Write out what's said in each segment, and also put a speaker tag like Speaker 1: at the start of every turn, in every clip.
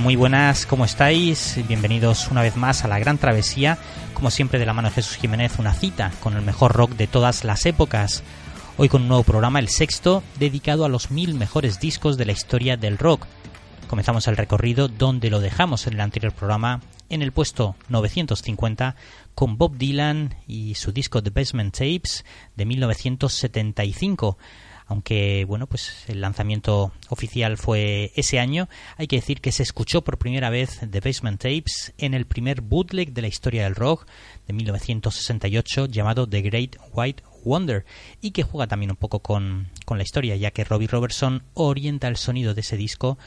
Speaker 1: Muy buenas, ¿cómo estáis? Bienvenidos una vez más a la gran travesía, como siempre de la mano de Jesús Jiménez, una cita con el mejor rock de todas las épocas. Hoy con un nuevo programa, el sexto, dedicado a los mil mejores discos de la historia del rock. Comenzamos el recorrido donde lo dejamos en el anterior programa, en el puesto 950, con Bob Dylan y su disco The Basement Tapes de 1975 aunque bueno, pues el lanzamiento oficial fue ese año, hay que decir que se escuchó por primera vez The Basement Tapes en el primer bootleg de la historia del rock de 1968 llamado The Great White Wonder y que juega también un poco con, con la historia ya que Robbie Robertson orienta el sonido de ese disco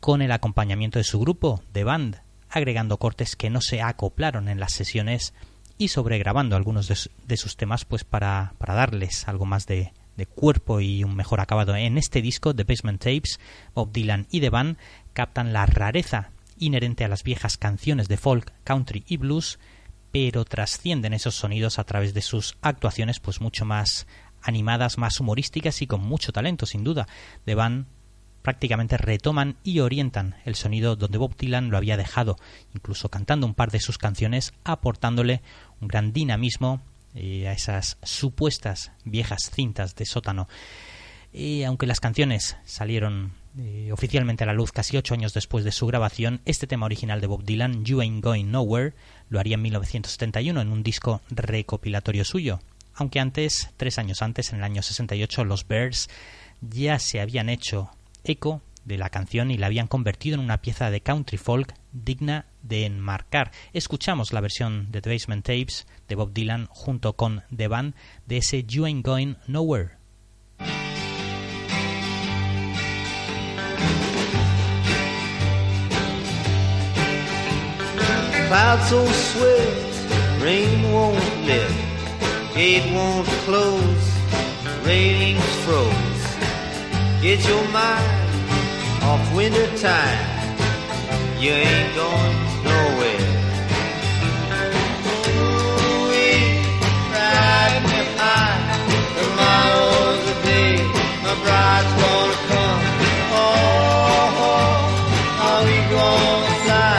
Speaker 1: con el acompañamiento de su grupo, The Band, agregando cortes que no se acoplaron en las sesiones y sobregrabando algunos de, sus temas pues para, para darles algo más de, de cuerpo y un mejor acabado. En este disco, The Basement Tapes, Bob Dylan y The Band captan la rareza inherente a las viejas canciones de folk, country y blues, pero trascienden esos sonidos a través de sus actuaciones pues mucho más animadas, más humorísticas y con mucho talento, sin duda. The Band prácticamente retoman y orientan el sonido donde Bob Dylan lo había dejado, incluso cantando un par de sus canciones, aportándole un gran dinamismo a esas supuestas viejas cintas de sótano. Y aunque las canciones salieron eh, oficialmente a la luz casi ocho años después de su grabación, este tema original de Bob Dylan, You Ain't Going Nowhere, lo haría en 1971 en un disco recopilatorio suyo. Aunque antes, tres años antes, en el año 68, los Bears ya se habían hecho eco de la canción y la habían convertido en una pieza de country folk digna de enmarcar. Escuchamos la versión de The Basement Tapes de Bob Dylan junto con The Band de ese You Ain't Going Nowhere.
Speaker 2: Swift, rain won't won't close, froze. Your mind off winter time, you ain't going nowhere. Me high, tomorrow's the day my bride's gonna come. Oh, oh, are we gonna fly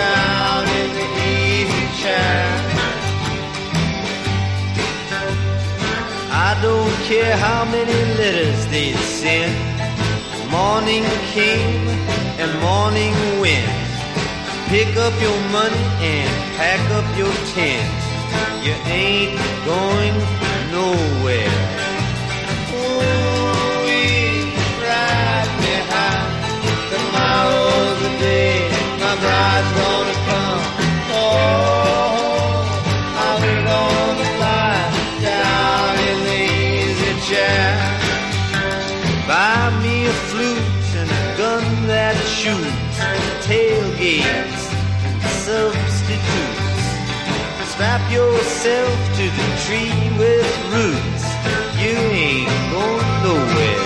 Speaker 2: down in the easy chair? I don't care how many letters they send morning came and morning went. Pick up your money and pack up your tent. You ain't going nowhere. Ooh, ride behind. Tomorrow's the day my bride's gonna come. Oh, fly down in the easy chair? Flute and a gun that shoots, tailgates substitutes. Strap yourself to the tree with roots. You ain't going nowhere.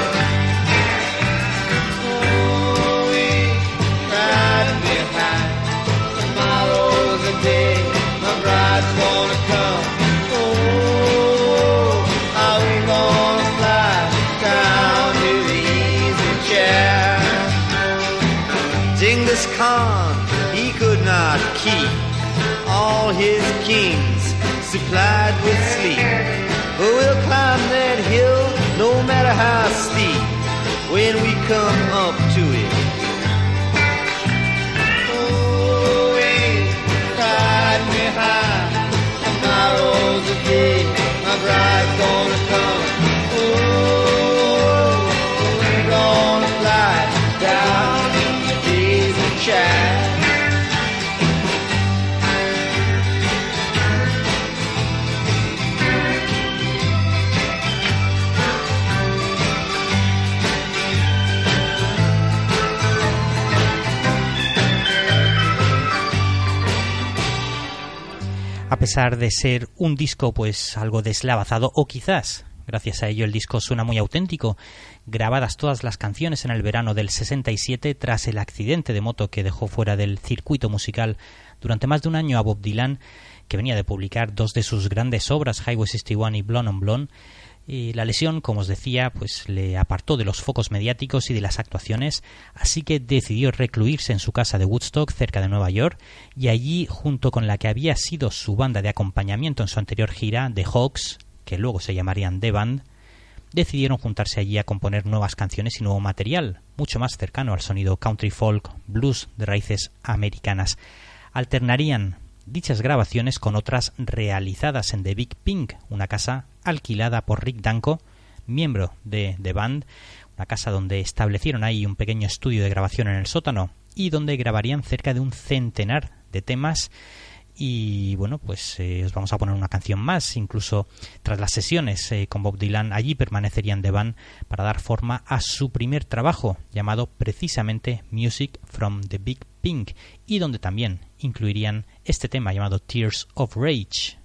Speaker 2: Supplied with sleep. But we'll climb that hill no matter how steep when we come
Speaker 1: pesar de ser un disco pues algo deslavazado o quizás gracias a ello el disco suena muy auténtico, grabadas todas las canciones en el verano del 67 tras el accidente de moto que dejó fuera del circuito musical durante más de un año a Bob Dylan, que venía de publicar dos de sus grandes obras, Highway 61 y Blonde on Blonde,
Speaker 2: La lesión, como os decía, pues le apartó de los focos mediáticos y de las actuaciones, así que decidió recluirse en su casa de Woodstock, cerca de Nueva York, y allí, junto con la que había sido su banda de acompañamiento en su anterior gira, The Hawks, que luego se llamarían The Band, decidieron juntarse allí a componer nuevas canciones y nuevo material, mucho más cercano al sonido country folk, blues de raíces americanas. Alternarían dichas grabaciones con otras realizadas en The Big Pink, una casa alquilada por Rick Danko, miembro de The Band, una casa donde establecieron ahí un pequeño estudio de grabación en el sótano y donde grabarían cerca de un centenar de temas y bueno, pues eh, os vamos a poner una canción más. Incluso tras las sesiones eh, con Bob Dylan, allí permanecerían The Band para dar forma a su primer trabajo, llamado precisamente Music from the Big Pink, y donde también incluirían este tema llamado Tears of Rage.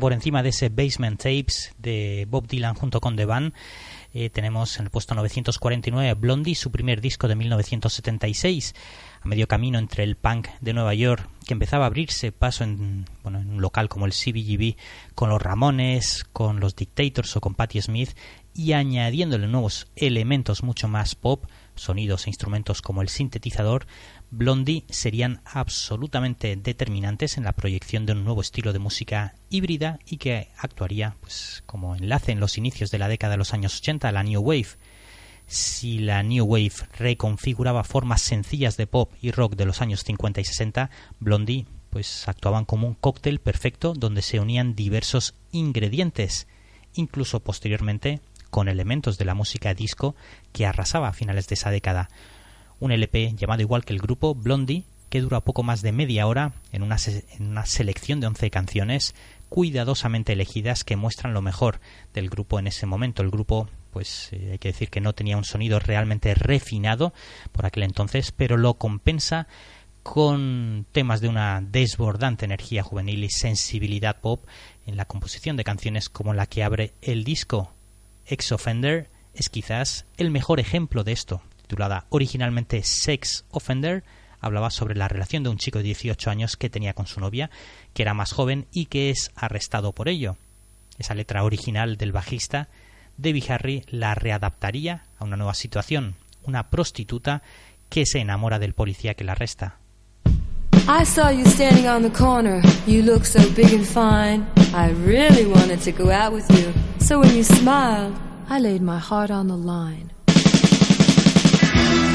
Speaker 1: Por encima de ese Basement Tapes de Bob Dylan junto con The Band, eh, tenemos en el puesto 949 Blondie, su primer disco de 1976, a medio camino entre el punk de Nueva York, que empezaba a abrirse paso en, bueno, en un local como el CBGB, con los Ramones, con los Dictators o con Patti Smith, y añadiéndole nuevos elementos mucho más pop, sonidos e instrumentos como el sintetizador, Blondie serían absolutamente determinantes en la proyección de un nuevo estilo de música híbrida y que actuaría pues, como enlace en los inicios de la década de los años 80, la New Wave. Si la New Wave reconfiguraba formas sencillas de pop y rock de los años 50 y 60, Blondie pues actuaban como un cóctel perfecto donde se unían diversos ingredientes, incluso posteriormente con elementos de la música disco que arrasaba a finales de esa década un LP llamado igual que el grupo Blondie, que dura poco más de media hora en una, en una selección de 11 canciones cuidadosamente elegidas que muestran lo mejor del grupo en ese momento. El grupo, pues eh, hay que decir que no tenía un sonido realmente refinado por aquel entonces, pero lo compensa con temas de una desbordante energía juvenil y sensibilidad pop en la composición de canciones como la que abre el disco. Ex Offender es quizás el mejor ejemplo de esto titulada originalmente Sex Offender, hablaba sobre la relación de un chico de 18 años que tenía con su novia, que era más joven y que es arrestado por ello. Esa letra original del bajista, Debbie Harry la readaptaría a una nueva situación, una prostituta que se enamora del policía que la arresta. I saw you standing on the corner. You look so big and fine. I really wanted to go out with you. So when you smiled, I laid my heart on the line.
Speaker 3: Bye.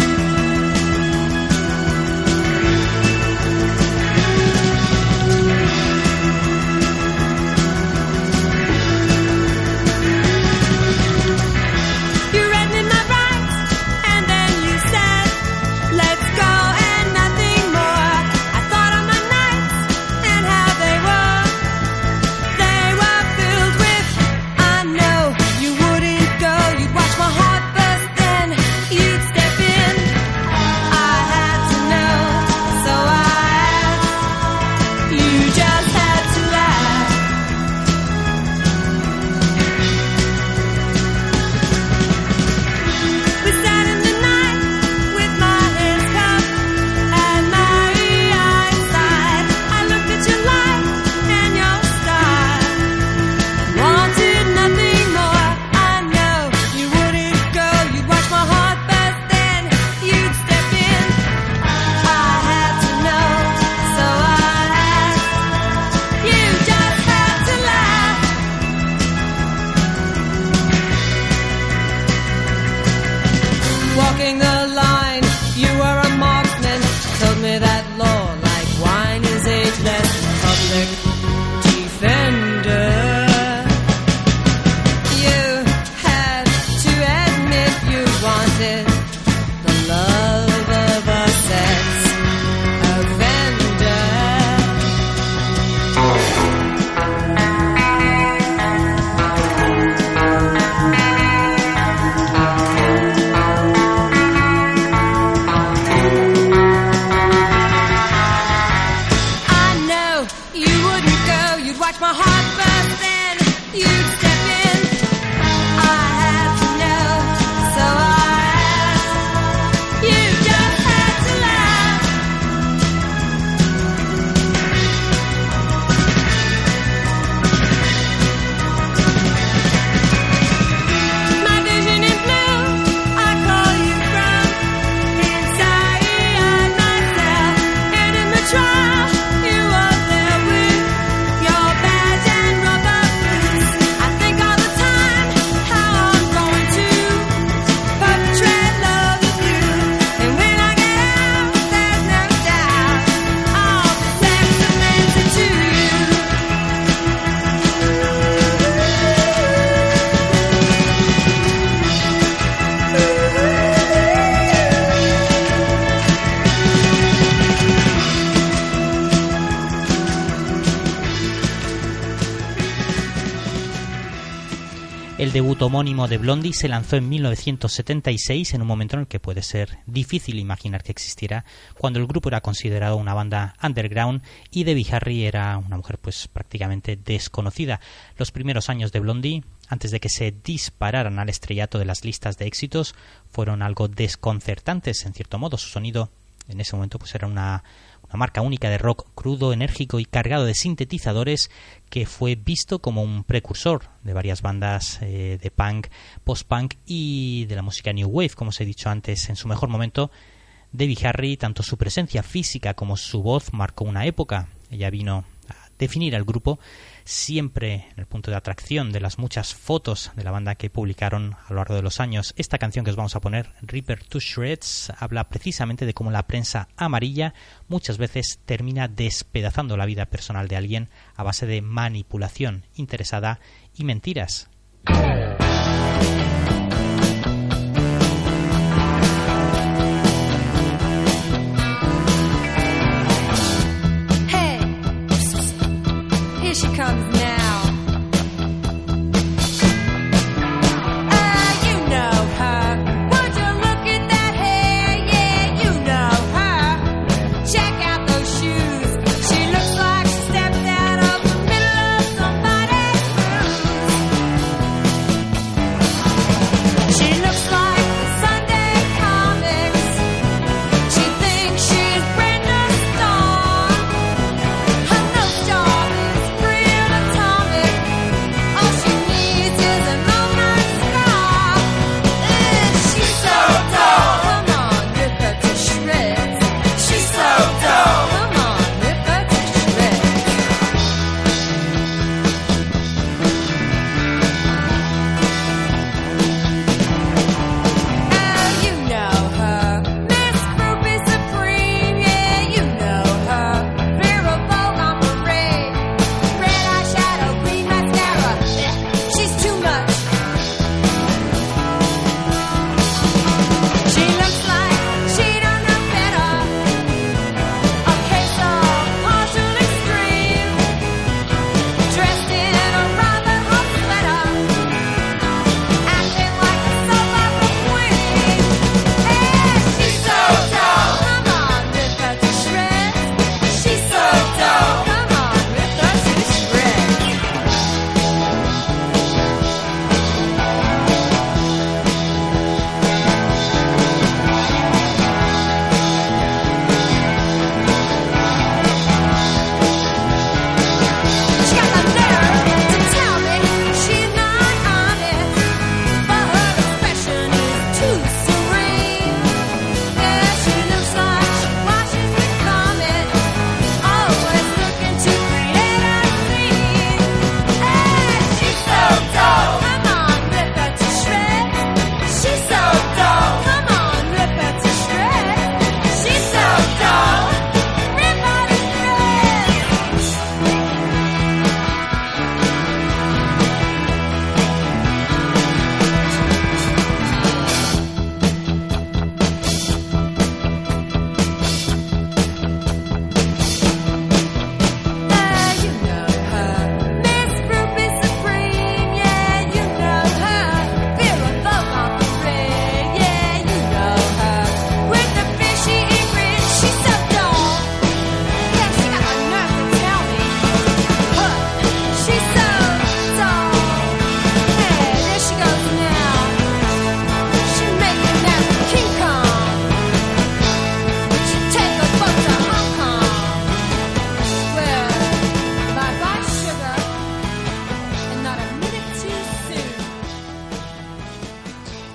Speaker 3: Debut homónimo de Blondie se lanzó en 1976 en un momento en el que puede ser difícil imaginar que existiera cuando el grupo era considerado una banda underground y Debbie Harry era una mujer pues prácticamente desconocida. Los primeros años de Blondie, antes de que se dispararan al estrellato de las listas de éxitos, fueron algo desconcertantes en cierto modo. Su sonido en ese momento pues era una una marca única de rock crudo, enérgico y cargado de sintetizadores que fue visto como un precursor de varias bandas eh, de punk, post-punk y de la música new wave, como os he dicho antes, en su mejor momento. Debbie Harry, tanto su presencia física como su voz marcó una época. Ella vino a definir al grupo siempre en el punto de atracción de las muchas fotos de la banda que publicaron a lo largo de los años. Esta canción que os vamos a poner, Reaper to Shreds, habla precisamente de cómo la prensa amarilla muchas veces termina despedazando la vida personal de alguien a base de manipulación interesada y mentiras.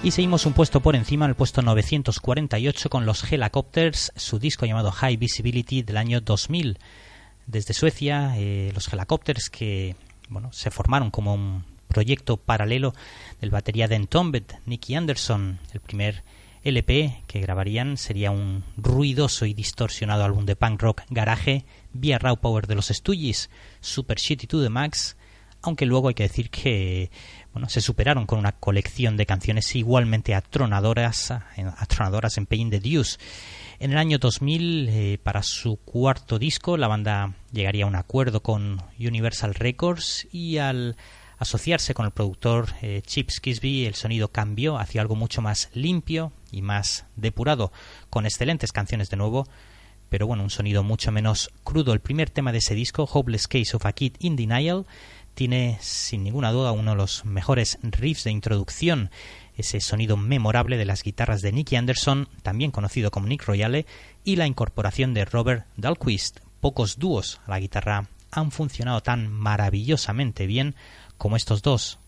Speaker 3: Y seguimos un puesto por encima, el puesto 948 con los Helicopters, su disco llamado High Visibility del año 2000. Desde Suecia, eh, los Helicopters que bueno, se formaron como un proyecto paralelo del batería de Entombed, Nicky Anderson. El primer LP que grabarían sería un ruidoso y distorsionado álbum de punk rock garage vía Raw Power de los Stooges, Super Shitty to the Max, aunque luego hay que decir que bueno, se superaron con una colección de canciones igualmente atronadoras, atronadoras en Paying the Dues. En el año 2000, eh, para su cuarto disco, la banda llegaría a un acuerdo con Universal Records y al
Speaker 1: asociarse con el productor eh, Chips Kisby, el sonido cambió hacia algo mucho más limpio y más depurado, con excelentes canciones de nuevo, pero bueno, un sonido mucho menos crudo. El primer tema de ese disco, Hopeless Case of a Kid in Denial, tiene sin ninguna duda uno de los mejores riffs de introducción, ese sonido memorable de las guitarras de Nicky Anderson, también conocido como Nick Royale, y la incorporación de Robert Dahlquist. Pocos dúos a la guitarra han funcionado tan maravillosamente bien como estos dos.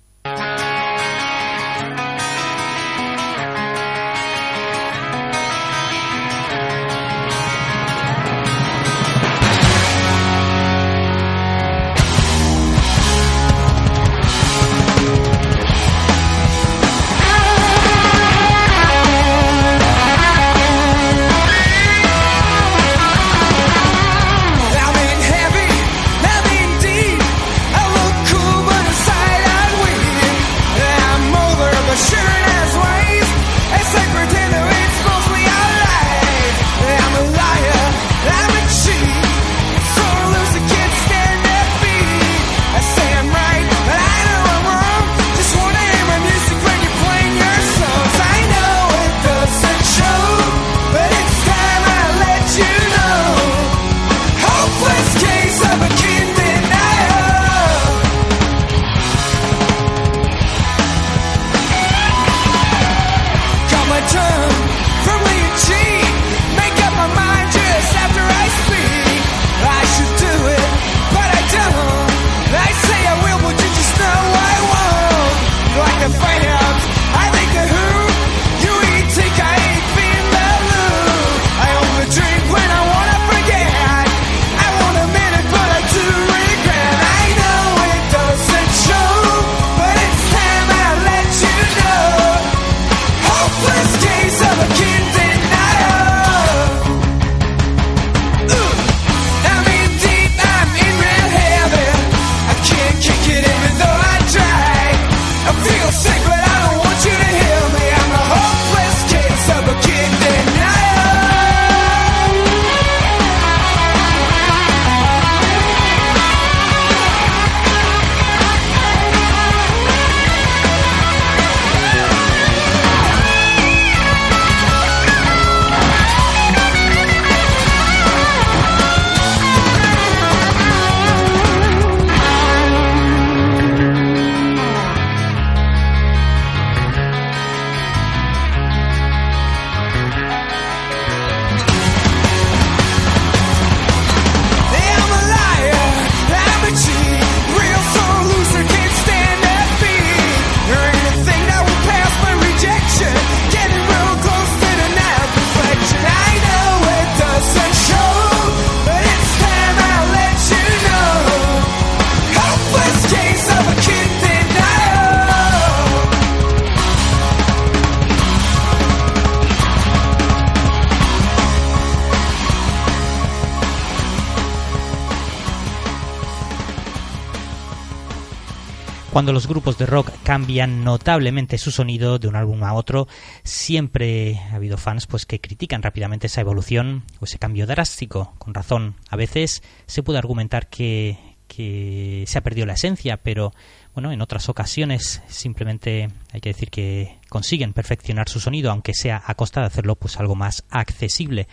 Speaker 1: Cuando los grupos de rock cambian notablemente su sonido de un álbum a otro, siempre ha habido fans pues que critican rápidamente esa evolución o ese cambio drástico, con razón. A veces se puede argumentar que, se ha perdido la esencia, pero bueno, en otras ocasiones simplemente hay que decir que consiguen perfeccionar su sonido, aunque sea a costa de hacerlo pues algo más accesible.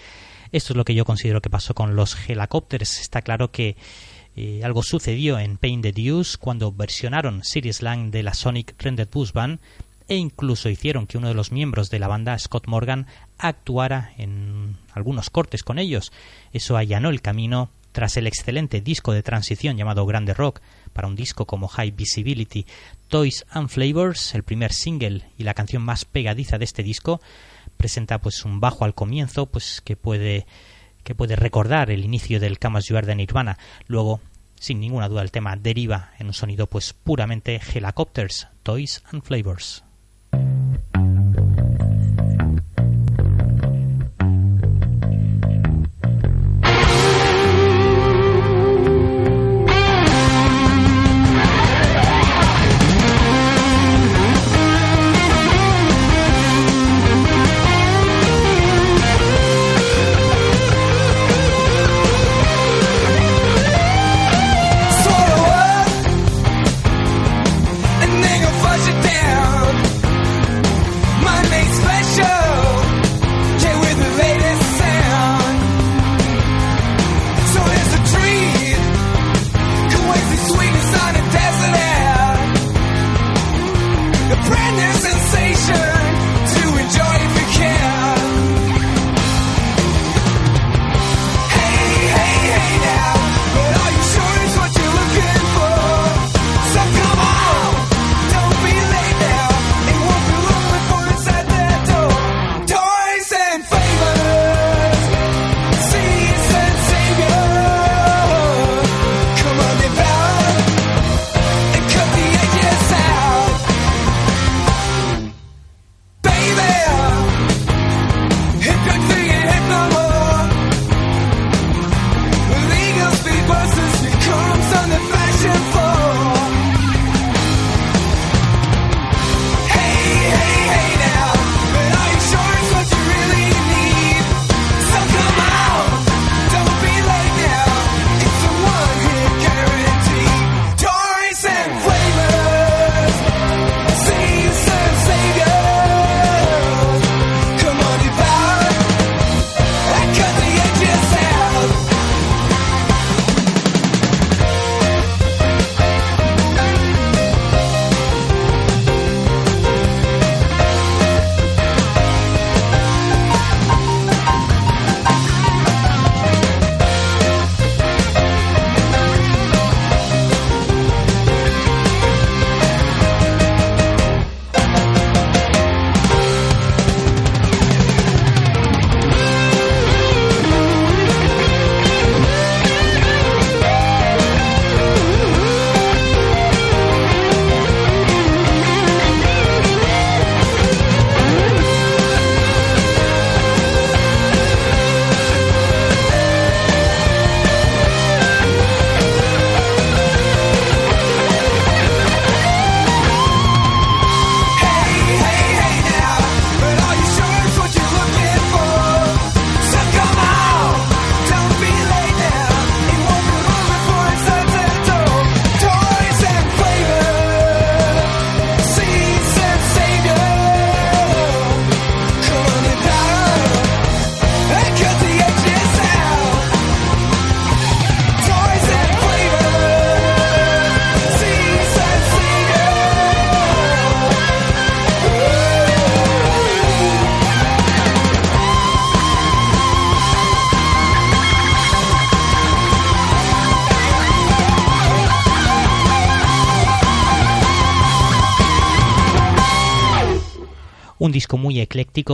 Speaker 1: Esto es lo que yo considero que pasó con los Helicopters. Está claro que algo sucedió en Pain the Deuce cuando versionaron Sirius Lang de la Sonic Rendered Blues Band e incluso hicieron que uno de los miembros de la banda, Scott Morgan, actuara en algunos cortes con ellos. Eso allanó el camino tras el excelente disco de transición llamado Grande Rock para un disco como High Visibility, Toys and Flavors, el primer single y la canción más pegadiza de este disco, presenta pues un bajo al comienzo pues que puede que puede recordar el inicio del Camas You de Nirvana. Luego, sin ninguna duda, el tema deriva en un sonido pues puramente Helicopters, Toys and Flavors.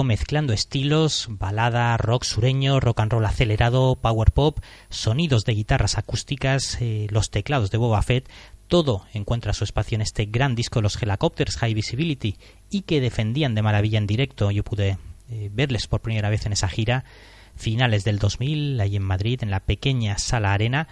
Speaker 1: Mezclando estilos, balada, rock sureño, rock and roll acelerado, power pop, sonidos de guitarras acústicas, eh, los teclados de Boba Fett, todo encuentra su espacio en este gran disco los Helicopters High Visibility y que defendían de maravilla en directo. Yo pude eh, verles por primera vez en esa gira, finales del 2000, ahí en Madrid, en la pequeña sala arena.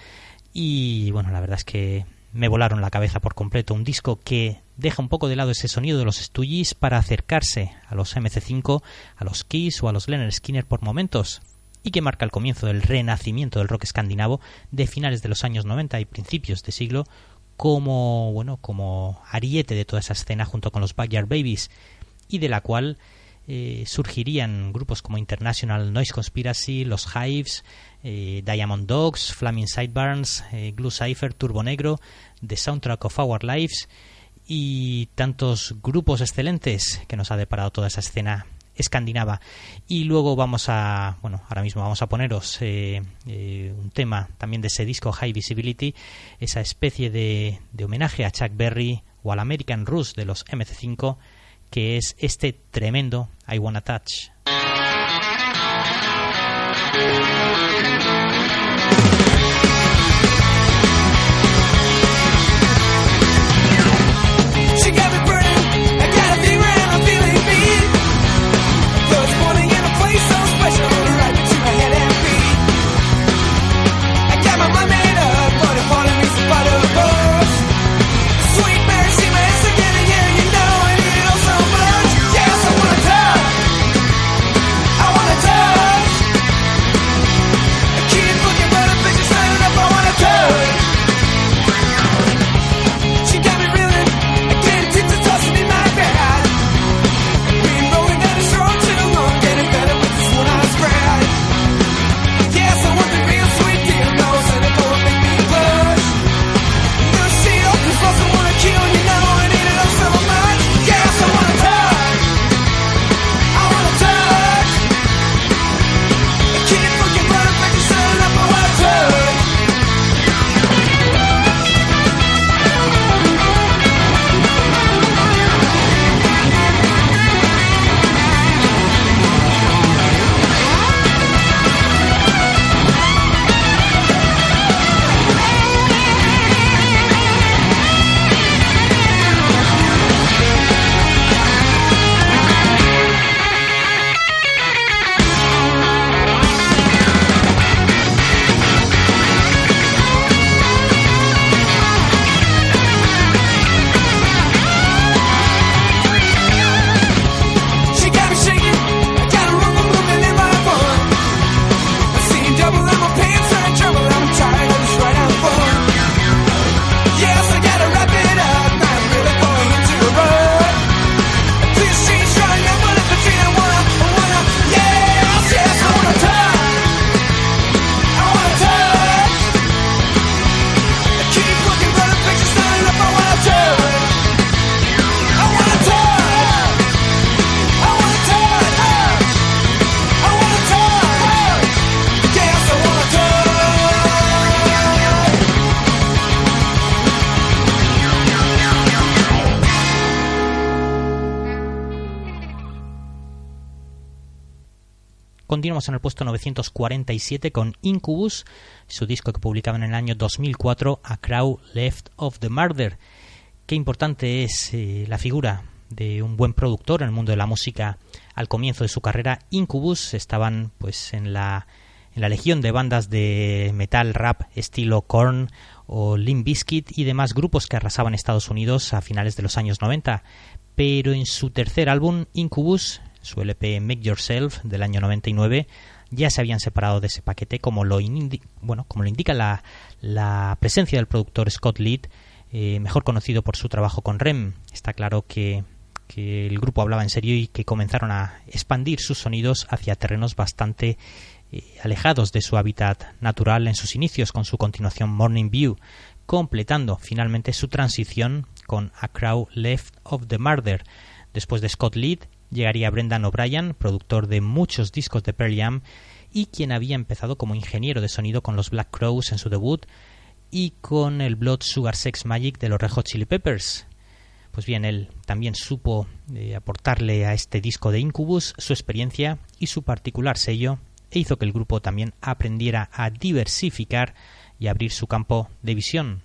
Speaker 1: Y bueno, la verdad es que me volaron la cabeza por completo. Un disco que deja un poco de lado ese sonido de los Stooges para acercarse a los MC5, a los Kiss o a los Leonard Skinner por momentos y que marca el comienzo del renacimiento del rock escandinavo de finales de los años 90 y principios de siglo como bueno como ariete de toda esa escena junto con los Backyard Babies y de la cual eh, surgirían grupos como International Noise Conspiracy, los Hives, eh, Diamond Dogs, Flaming Sideburns, eh, Glue Cypher, Turbo Negro, The Soundtrack of Our Lives y tantos grupos excelentes que nos ha deparado toda esa escena escandinava. Y luego vamos a, bueno, ahora mismo vamos a poneros eh, eh, un tema también de ese disco High Visibility, esa especie de, homenaje a Chuck Berry o al American Rush de los MC5, que es este tremendo I Wanna Touch. 1947 con Incubus, su disco que publicaban en el año 2004, A Crow Left of the Murder. Qué importante es eh, la figura de un buen productor en el mundo de la música al comienzo de su carrera. Incubus estaban pues en la en la legión de bandas de metal rap estilo Korn o Limp Bizkit y demás grupos que arrasaban Estados Unidos a finales de los años 90, pero en su tercer álbum Incubus, su LP Make Yourself del año 99, ya se habían separado de ese paquete, como lo, bueno, como lo indica la, la presencia del productor Scott Litt, eh, mejor conocido por su trabajo con Rem. Está claro que, que el grupo hablaba en serio y que comenzaron a expandir sus sonidos hacia terrenos bastante eh, alejados de su hábitat natural en sus inicios con su continuación Morning View, completando finalmente su transición con A Crow Left of the Murder. Después de Scott Litt llegaría Brendan O'Brien, productor de muchos discos de Pearl Jam y quien había empezado como ingeniero de sonido con los Black Crows en su debut y con el Blood Sugar Sex Magic de los Red Hot Chili Peppers.
Speaker 4: Pues bien, él también supo eh, aportarle a este disco de Incubus su experiencia y su particular sello e hizo que el grupo también aprendiera a diversificar y abrir su campo de visión.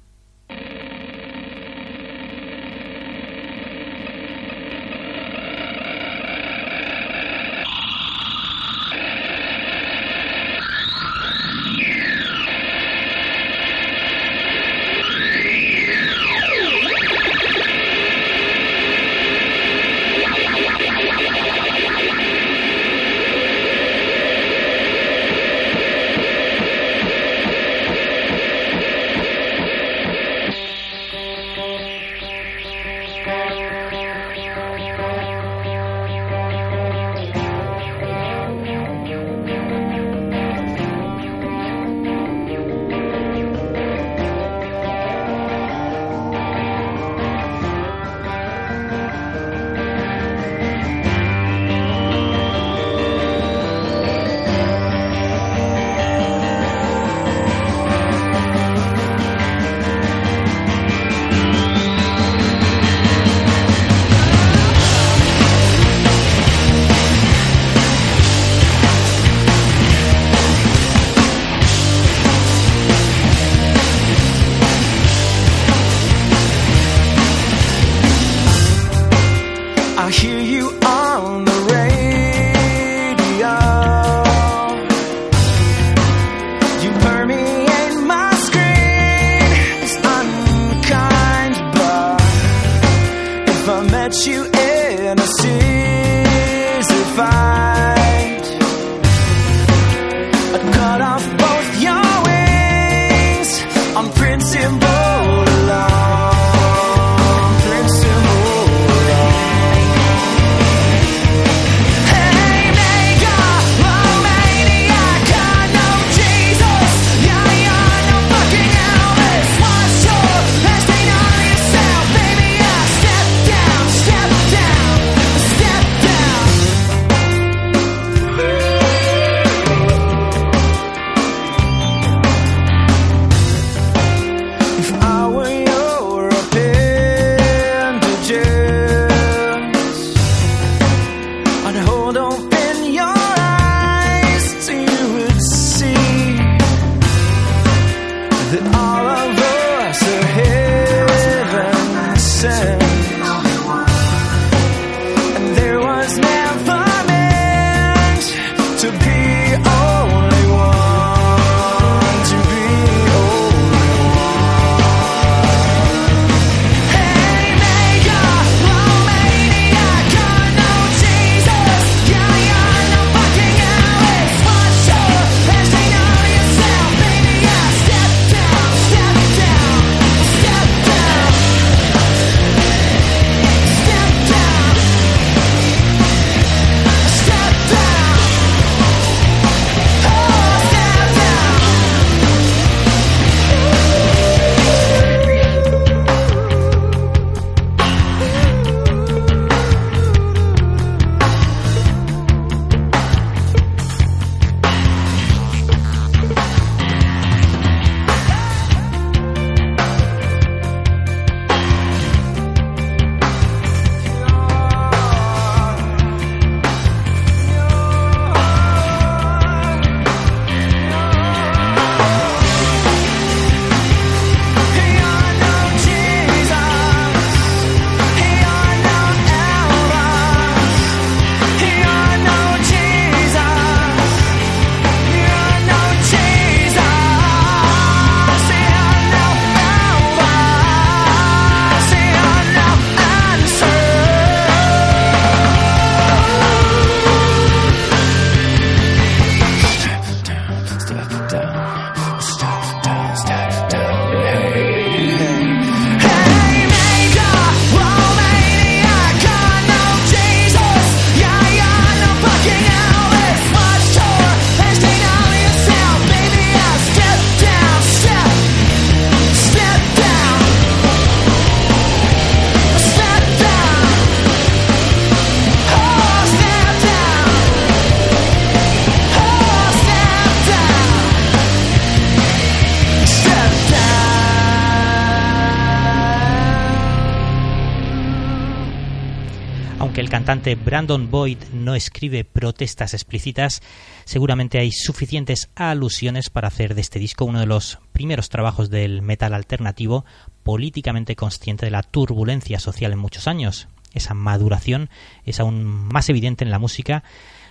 Speaker 4: Brandon Boyd no escribe protestas explícitas, seguramente hay suficientes alusiones para hacer de este disco uno de los primeros trabajos del metal alternativo políticamente consciente de la turbulencia social en muchos años. Esa maduración es aún más evidente en la música,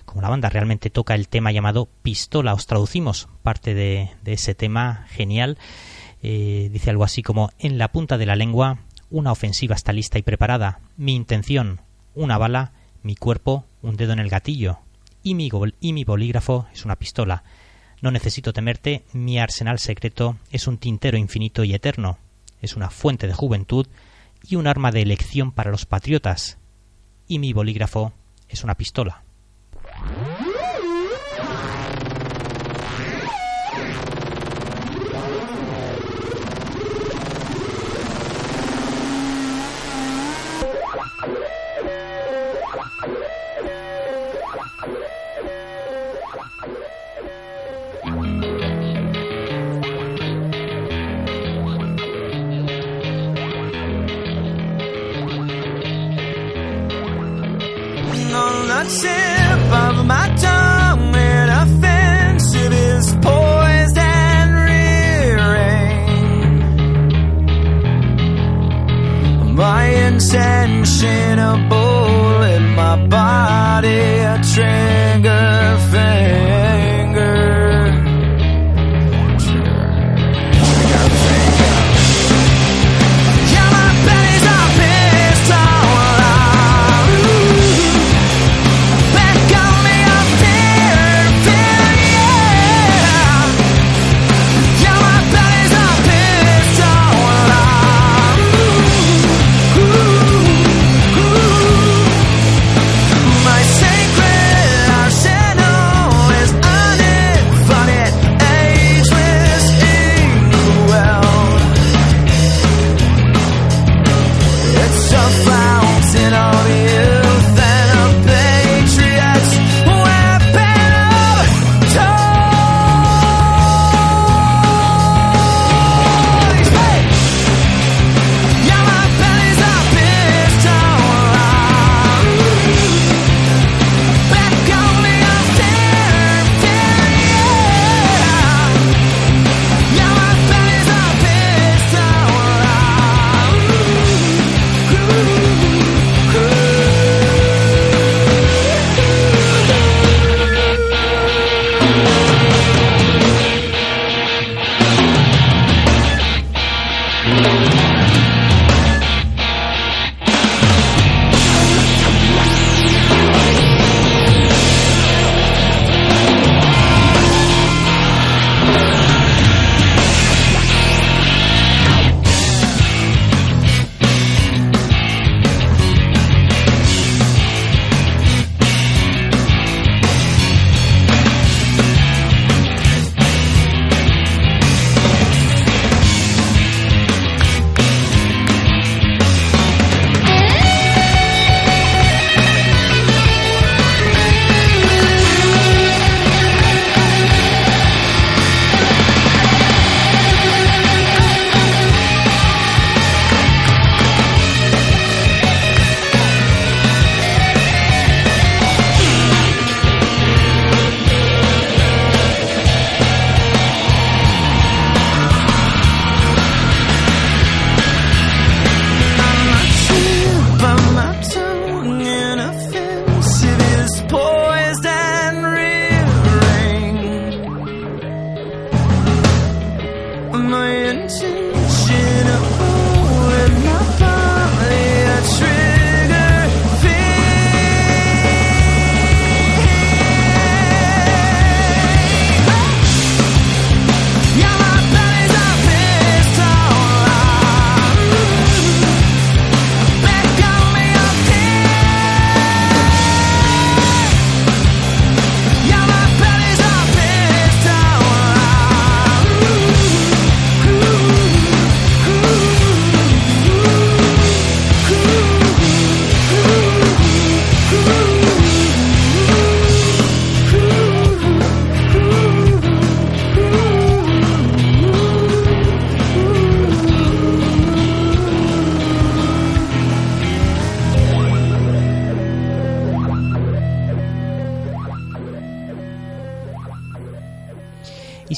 Speaker 4: como la banda realmente toca el tema llamado Pistola. Os traducimos parte de, de ese tema genial. Eh, dice algo así como en la punta de la lengua una ofensiva está lista y preparada. Mi intención, una bala, mi cuerpo, un dedo en el gatillo. Y mi, y mi bolígrafo es una pistola. No necesito temerte, mi arsenal secreto es un tintero infinito y eterno. Es una fuente de juventud y un arma de elección para los patriotas. Y mi bolígrafo es una pistola.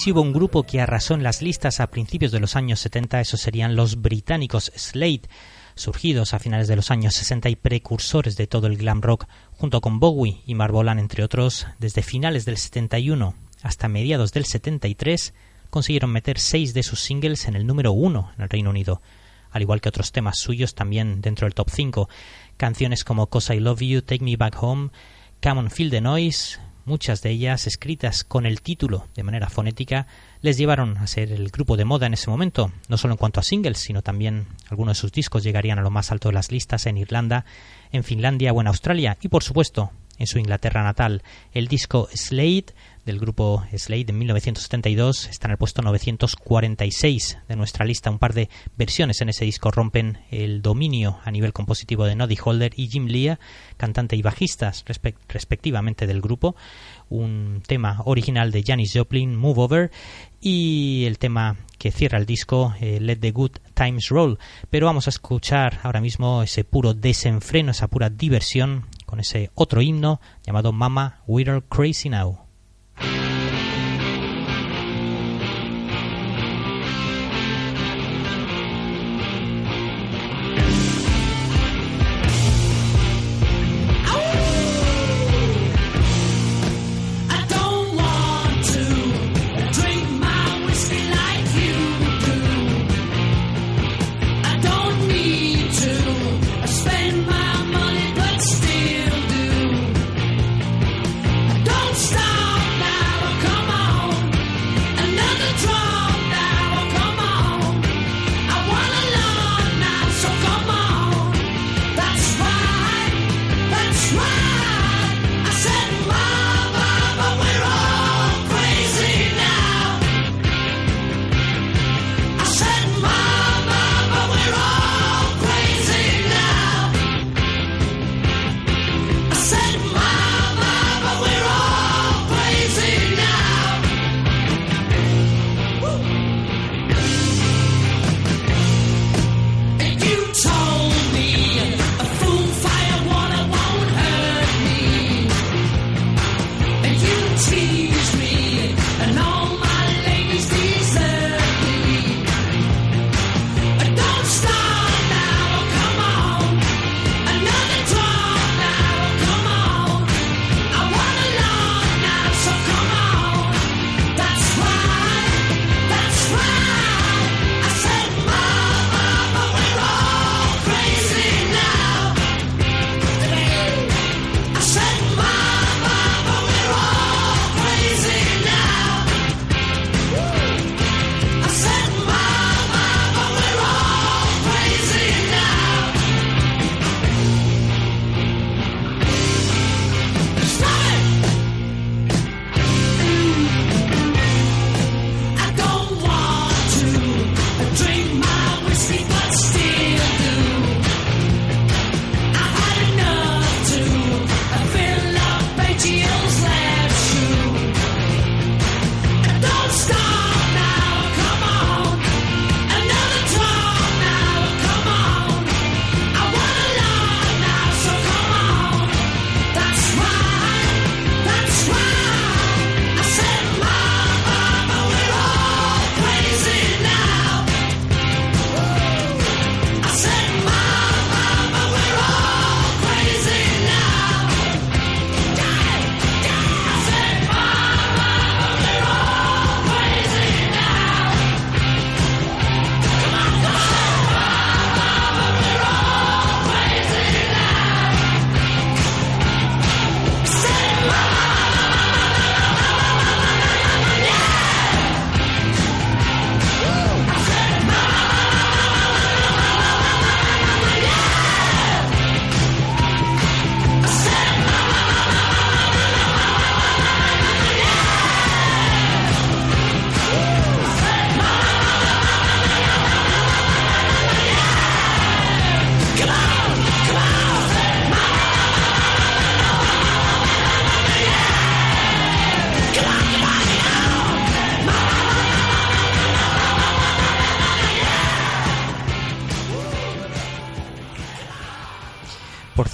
Speaker 1: Si hubo un grupo que arrasó en las listas a principios de los años 70, esos serían los británicos Slade, surgidos a finales de los años 60 y precursores de todo el glam rock, junto con Bowie y Marvolan, entre otros, desde finales del 71 hasta mediados del 73, consiguieron meter seis de sus singles en el número uno en el Reino Unido, al igual que otros temas suyos también dentro del top 5. Canciones como Cause I Love You, Take Me Back Home, Come on Feel the Noise, muchas de ellas escritas con el título de manera fonética, les llevaron a ser el grupo de moda en ese momento, no solo en cuanto a singles, sino también algunos de sus discos llegarían a lo más alto de las listas en Irlanda, en Finlandia o en Australia y por supuesto en su Inglaterra natal. El disco Slade del grupo Slade de 1972 está en el puesto 946 de nuestra lista. Un par de versiones en ese disco rompen el dominio a nivel compositivo de Noddy Holder y Jim Lea, cantante y bajistas respect respectivamente del grupo. Un tema original de Janis Joplin, Move Over, y el tema que cierra el disco, eh, Let the Good Times Roll. Pero vamos a escuchar ahora mismo ese puro desenfreno, esa pura diversión con ese otro himno llamado Mama We're Crazy Now.
Speaker 5: thank you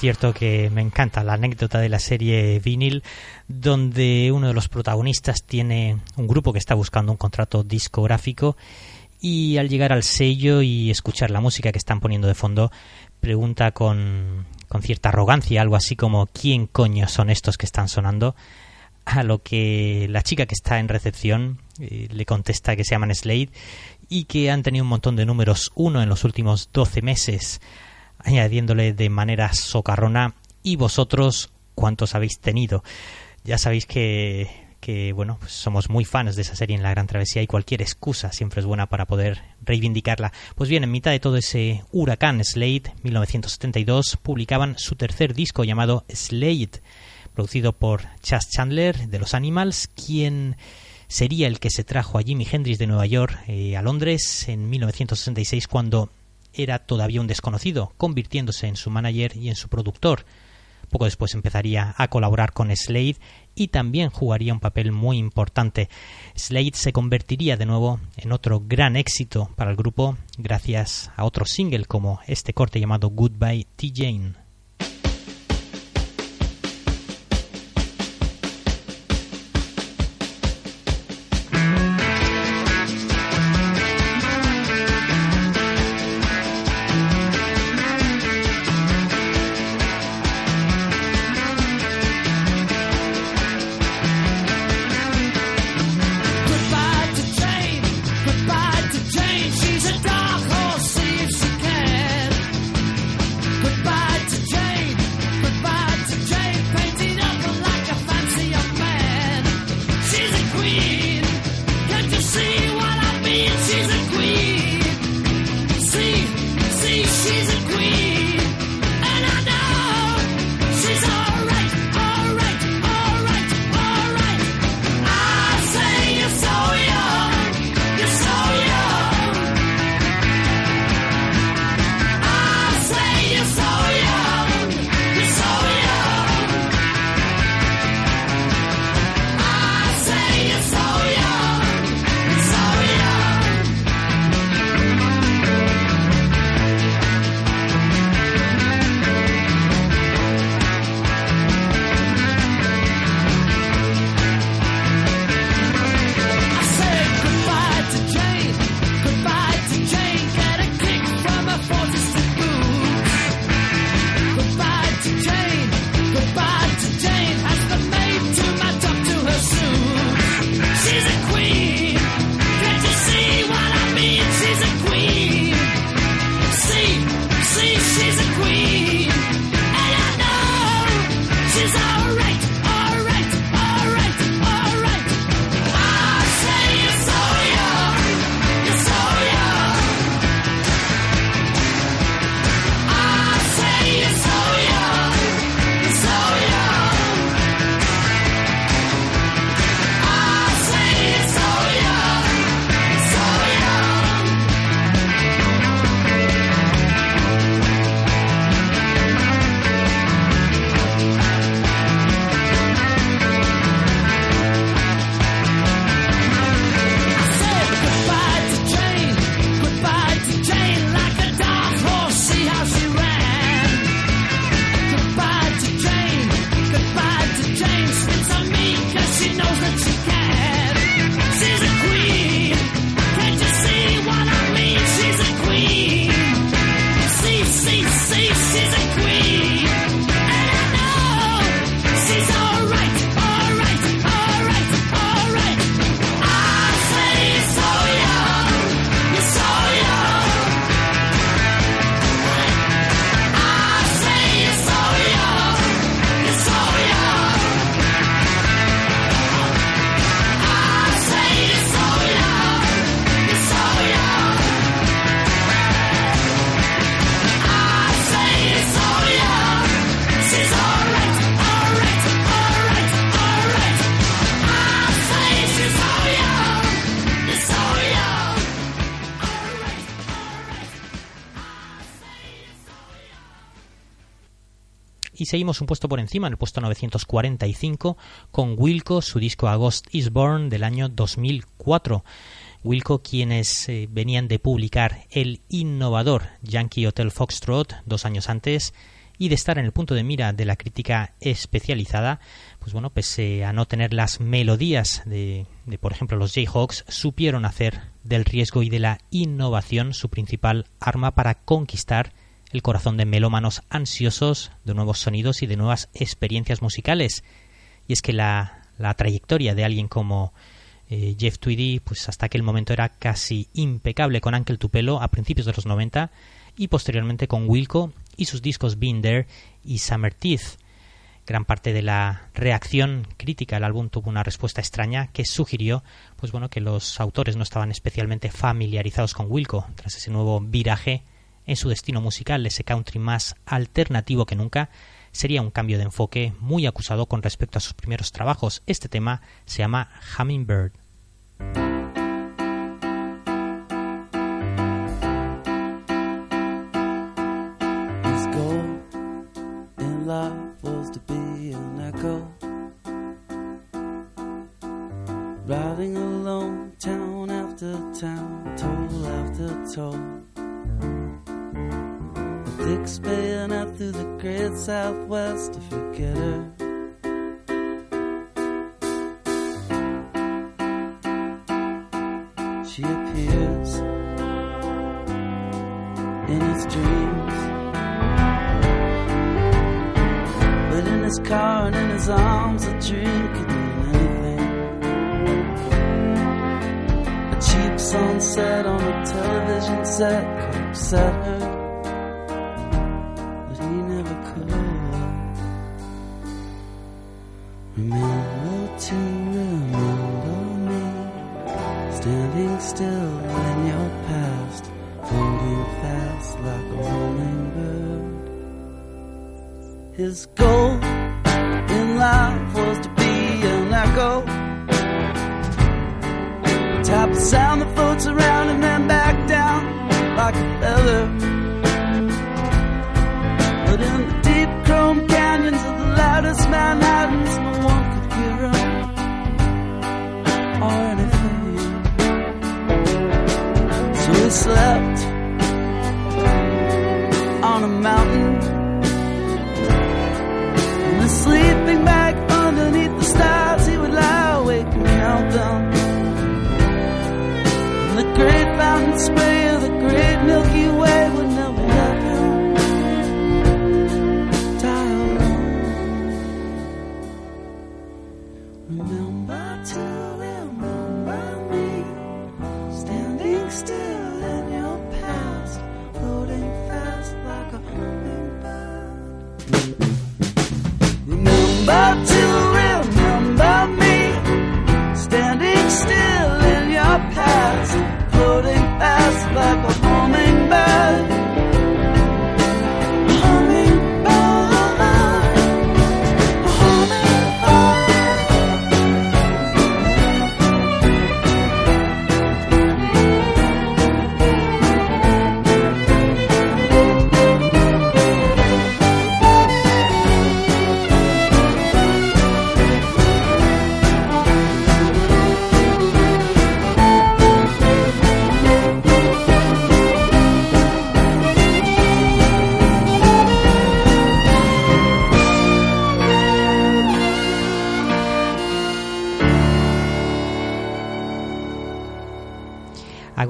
Speaker 5: cierto que me encanta la anécdota de la serie Vinyl, donde uno de los protagonistas tiene un grupo que está buscando un contrato discográfico y al llegar al sello y escuchar la música que están poniendo de fondo, pregunta con, con cierta arrogancia, algo así como ¿quién coño son estos que están sonando? A lo que la chica que está en recepción eh, le contesta que se llaman Slade y que han tenido un montón de números uno en los últimos 12 meses, añadiéndole de manera socarrona ¿y vosotros cuántos habéis tenido? Ya sabéis que, que bueno, pues somos muy fans de esa serie en la Gran Travesía y cualquier excusa siempre es buena para poder reivindicarla. Pues bien, en mitad de todo ese huracán Slade, 1972, publicaban su tercer disco llamado Slade, producido por Chas Chandler de los Animals, quien sería el que se trajo a Jimi Hendrix de Nueva York eh, a Londres en 1966 cuando era todavía un desconocido, convirtiéndose en su manager y en su productor. Poco después empezaría a colaborar con Slade y también jugaría un papel muy importante. Slade se convertiría de nuevo en otro gran éxito para el grupo gracias a otro single como este corte llamado Goodbye T. Jane. Seguimos un puesto por encima, en el puesto 945, con Wilco, su disco A Ghost is Born del año 2004. Wilco, quienes eh, venían de publicar el innovador Yankee Hotel Foxtrot dos años antes,
Speaker 1: y de estar en el punto de mira de la crítica especializada, pues bueno, pese a no tener las melodías de por ejemplo, los Jayhawks, supieron hacer del riesgo y de la innovación su principal arma para conquistar el corazón de melómanos ansiosos de nuevos sonidos y de nuevas experiencias musicales. Y es que la, la trayectoria de alguien como eh, Jeff Tweedy, pues hasta aquel momento era casi impecable con Uncle Tupelo a principios de los 90 y posteriormente con Wilco y sus discos There y Summer Teeth. Gran parte de la reacción crítica al álbum tuvo una respuesta extraña que sugirió pues bueno, que los autores no estaban especialmente familiarizados con Wilco tras ese nuevo viraje en su destino musical, ese country más alternativo que nunca, sería un cambio de enfoque muy acusado con respecto a sus primeros trabajos. Este tema se llama Hummingbird.
Speaker 4: Thick span out through the great southwest to forget her. She appears in his dreams. But in his car and in his arms, a dream could mean anything. A cheap sunset on a television set could upset her. his gold.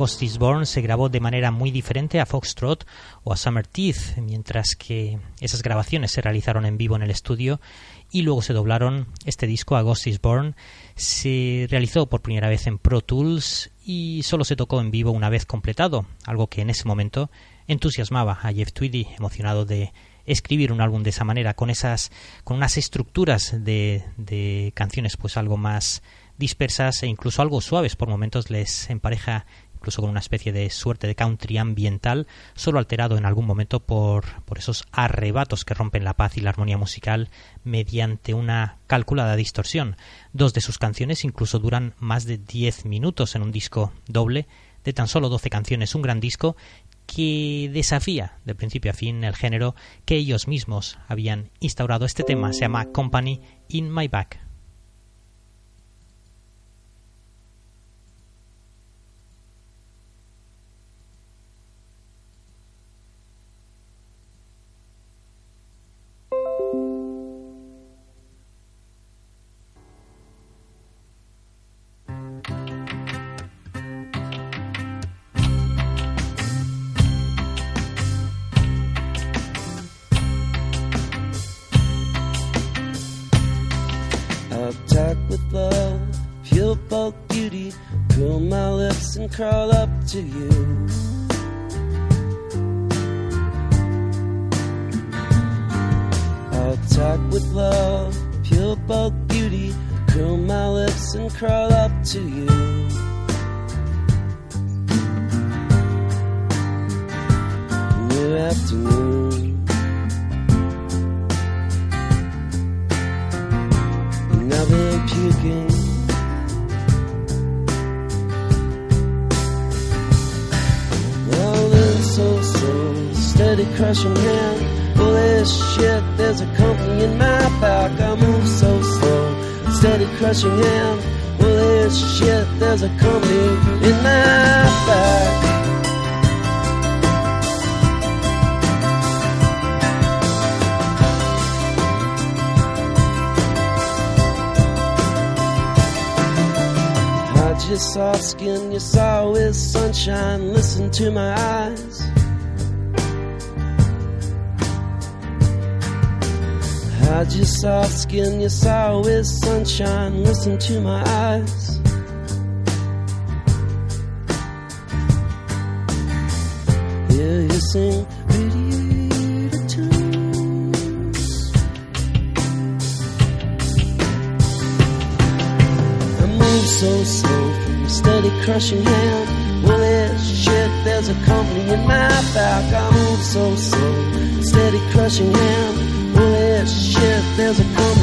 Speaker 1: August is Born se grabó de manera muy diferente a Foxtrot o a Summer Teeth, mientras que esas grabaciones se realizaron en vivo en el estudio y luego se doblaron. Este disco, August is Born, se realizó por primera vez en Pro Tools y solo se tocó en vivo una vez completado, algo que en ese momento entusiasmaba a Jeff Tweedy, emocionado de escribir un álbum de esa manera, con esas, con unas estructuras de, de canciones pues algo más dispersas e incluso algo suaves por momentos les empareja incluso con una especie de suerte de country ambiental, solo alterado en algún momento por, por esos arrebatos que rompen la paz y la armonía musical mediante una calculada distorsión. Dos de sus canciones incluso duran más de 10 minutos en un disco doble de tan solo 12 canciones, un gran disco que desafía de principio a fin el género que ellos mismos habían instaurado. Este tema se llama Company in My Back.
Speaker 4: Crawl up to you. I'll talk with love, pure bulk beauty, curl my lips and crawl up to you. New afternoon. Crushing hand. Holy shit, there's a company in my back. I move so slow, steady crushing hand. Holy shit, there's a company in my back. Hide your soft skin, you saw with sunshine. Listen to my eyes. Hide your soft skin, you saw with sunshine. Listen to my eyes. Hear you sing pretty tunes. I move so slow from a steady crushing hand. Well, it's shit, there's a company in my back. I move so slow, steady crushing hand there's a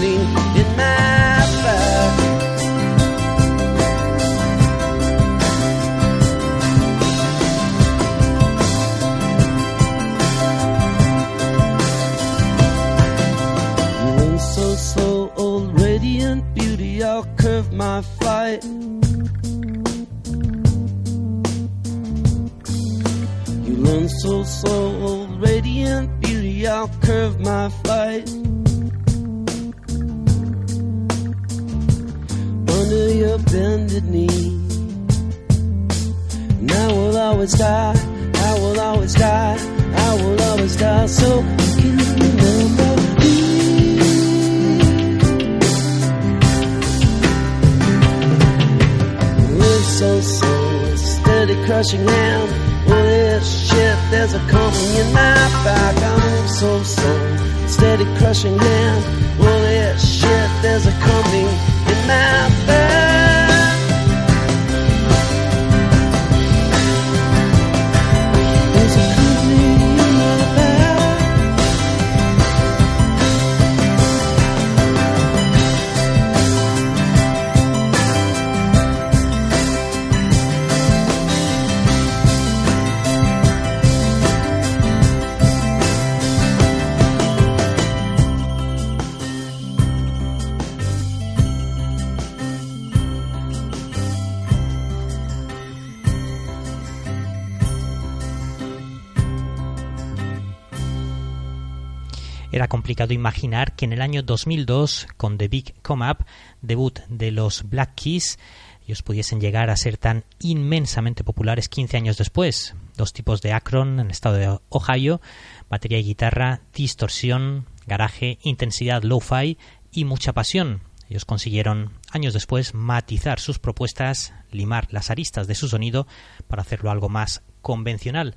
Speaker 1: Era complicado imaginar que en el año 2002, con The Big Come Up, debut de los Black Keys, ellos pudiesen llegar a ser tan inmensamente populares 15 años después. Dos tipos de Akron en el estado de Ohio, batería y guitarra, distorsión, garaje, intensidad lo-fi y mucha pasión. Ellos consiguieron años después matizar sus propuestas, limar las aristas de su sonido para hacerlo algo más convencional.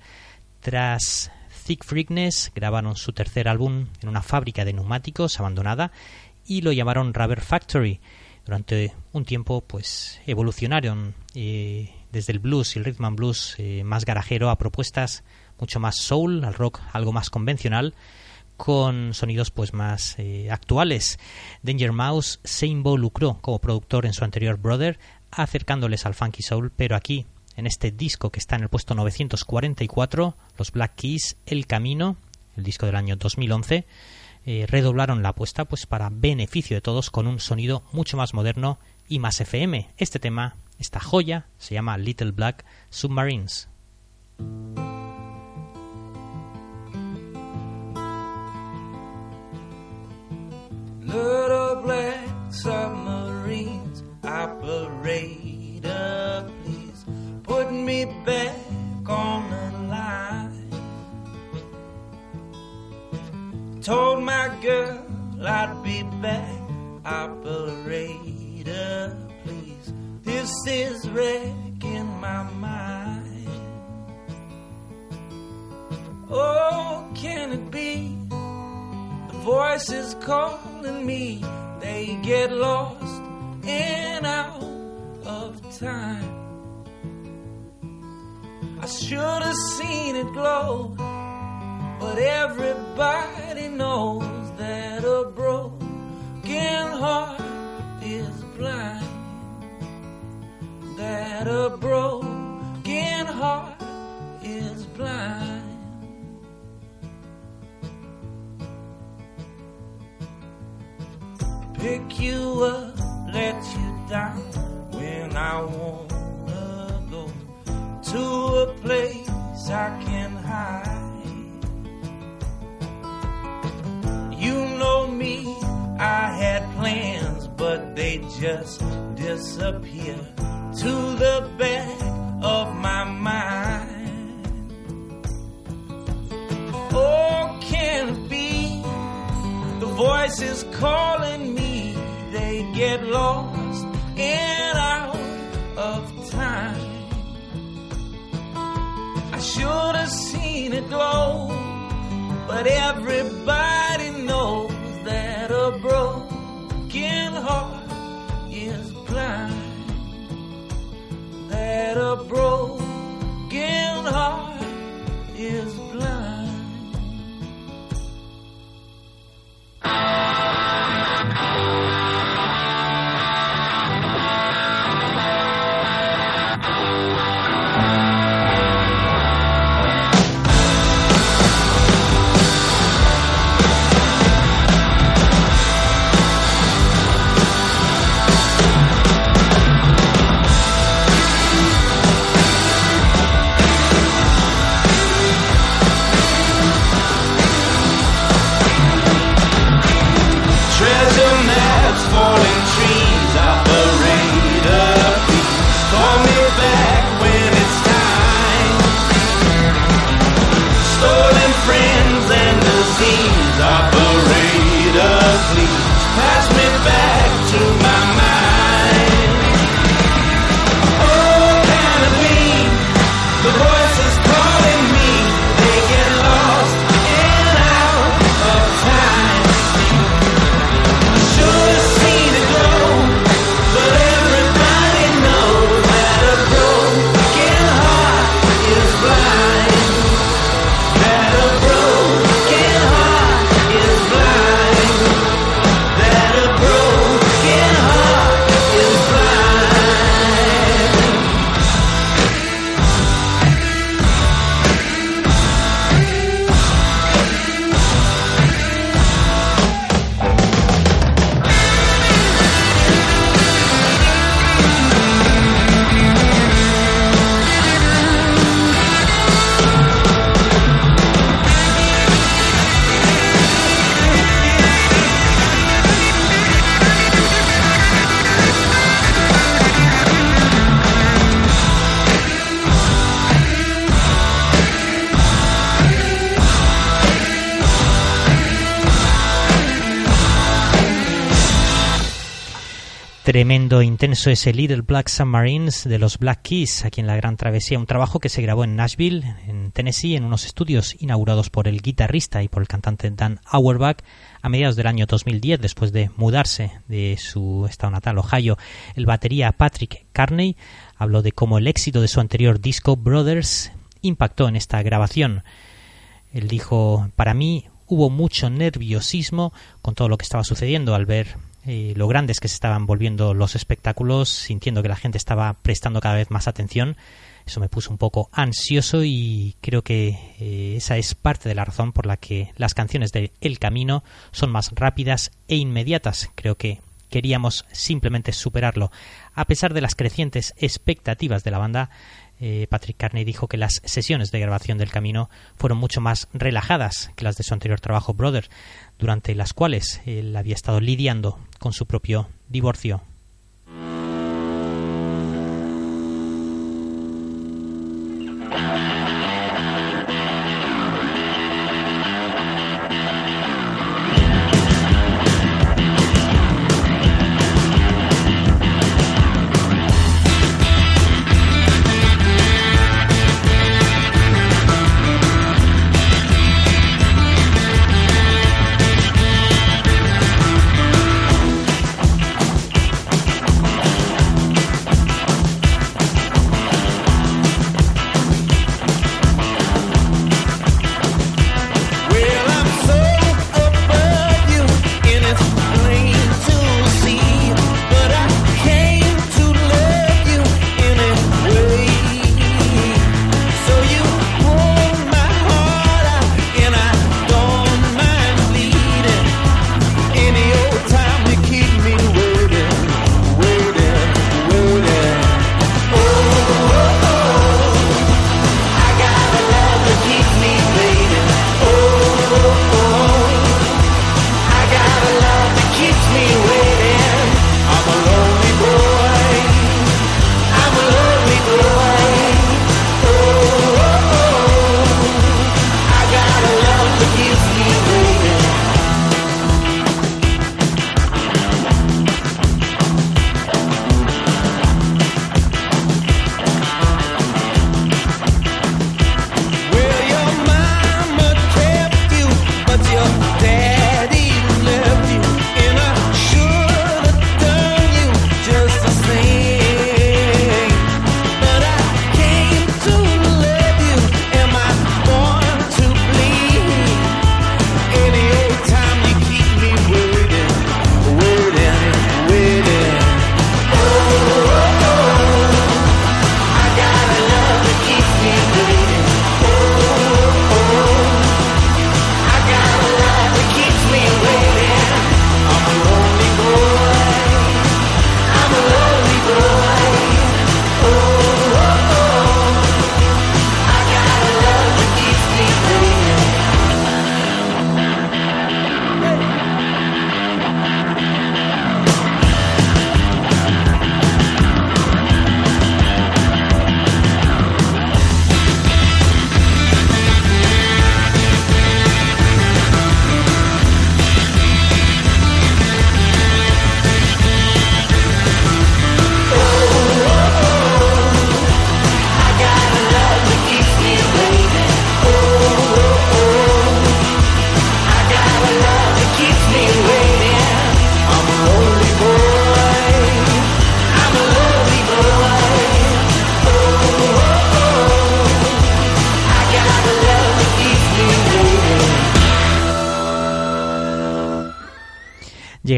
Speaker 1: Tras Thick Freakness grabaron su tercer álbum en una fábrica de neumáticos abandonada y lo llamaron Rubber Factory. Durante un tiempo pues evolucionaron eh, desde el blues y el rhythm and blues eh, más garajero a propuestas mucho más soul, al rock algo más convencional con sonidos pues más eh, actuales. Danger Mouse se involucró como productor en su anterior Brother, acercándoles al funky soul, pero aquí en este disco que está en el puesto 944, los Black Keys, El Camino, el disco del año 2011, eh, redoblaron la apuesta pues para beneficio de todos con un sonido mucho más moderno y más FM. Este tema, esta joya, se llama Little Black Submarines.
Speaker 2: Little black submarines, operator, please put me back on the line. Told my girl I'd be back, operator, please. This is wrecking my mind. Oh, can it be? The voice is calling me. They get lost and out of time. I should have seen it glow, but everybody knows that a broken heart is blind. That a broken heart is blind. Pick you up, let you down when I go to a place I can hide. You know me, I had plans, but they just disappear to the back of my mind. Oh, can it be the voices calling me? They get lost in out of time. I should have seen it glow, but everybody knows that a broken heart is blind. That a broken heart is blind.
Speaker 1: Tremendo, intenso ese Little Black Submarines de los Black Keys aquí en la Gran Travesía, un trabajo que se grabó en Nashville, en Tennessee, en unos estudios inaugurados por el guitarrista y por el cantante Dan Auerbach a mediados del año 2010, después de mudarse de su estado natal, Ohio. El batería Patrick Carney habló de cómo el éxito de su anterior disco Brothers impactó en esta grabación. Él dijo, para mí hubo mucho nerviosismo con todo lo que estaba sucediendo al ver eh, lo grandes que se estaban volviendo los espectáculos, sintiendo que la gente estaba prestando cada vez más atención. Eso me puso un poco ansioso y creo que eh, esa es parte de la razón por la que las canciones de El Camino son más rápidas e inmediatas. Creo que queríamos simplemente superarlo. A pesar de las crecientes expectativas de la banda, eh, Patrick Carney dijo que las sesiones de grabación del camino fueron mucho más relajadas que las de su anterior trabajo Brother, durante las cuales él había estado lidiando con su propio divorcio.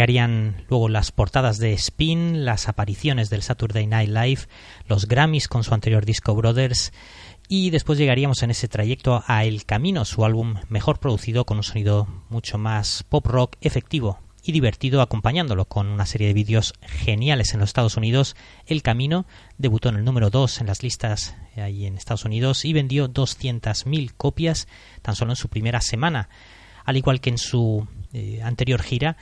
Speaker 1: Luego las portadas de Spin, las apariciones del Saturday Night Live, los Grammys con su anterior disco Brothers y después llegaríamos en ese trayecto a El Camino, su álbum mejor producido con un sonido mucho más pop rock efectivo y divertido acompañándolo con una serie de vídeos geniales en los Estados Unidos. El Camino debutó en el número 2 en las listas ahí en Estados Unidos y vendió 200.000 copias tan solo en su primera semana. Al igual que en su eh, anterior gira,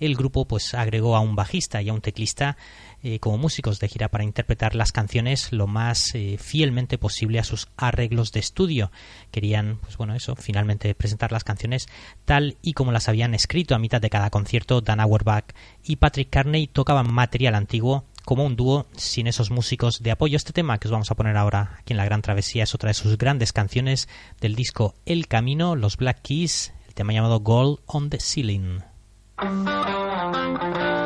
Speaker 1: el grupo pues agregó a un bajista y a un teclista eh, como músicos de gira para interpretar las canciones lo más eh, fielmente posible a sus arreglos de estudio. Querían, pues bueno, eso, finalmente presentar las canciones tal y como las habían escrito a mitad de cada concierto. Dan Auerbach y Patrick Carney tocaban material antiguo como un dúo sin esos músicos de apoyo. Este tema que os vamos a poner ahora aquí en la Gran Travesía es otra de sus grandes canciones del disco El Camino, los Black Keys, el tema llamado Gold on the Ceiling.
Speaker 2: Thank you.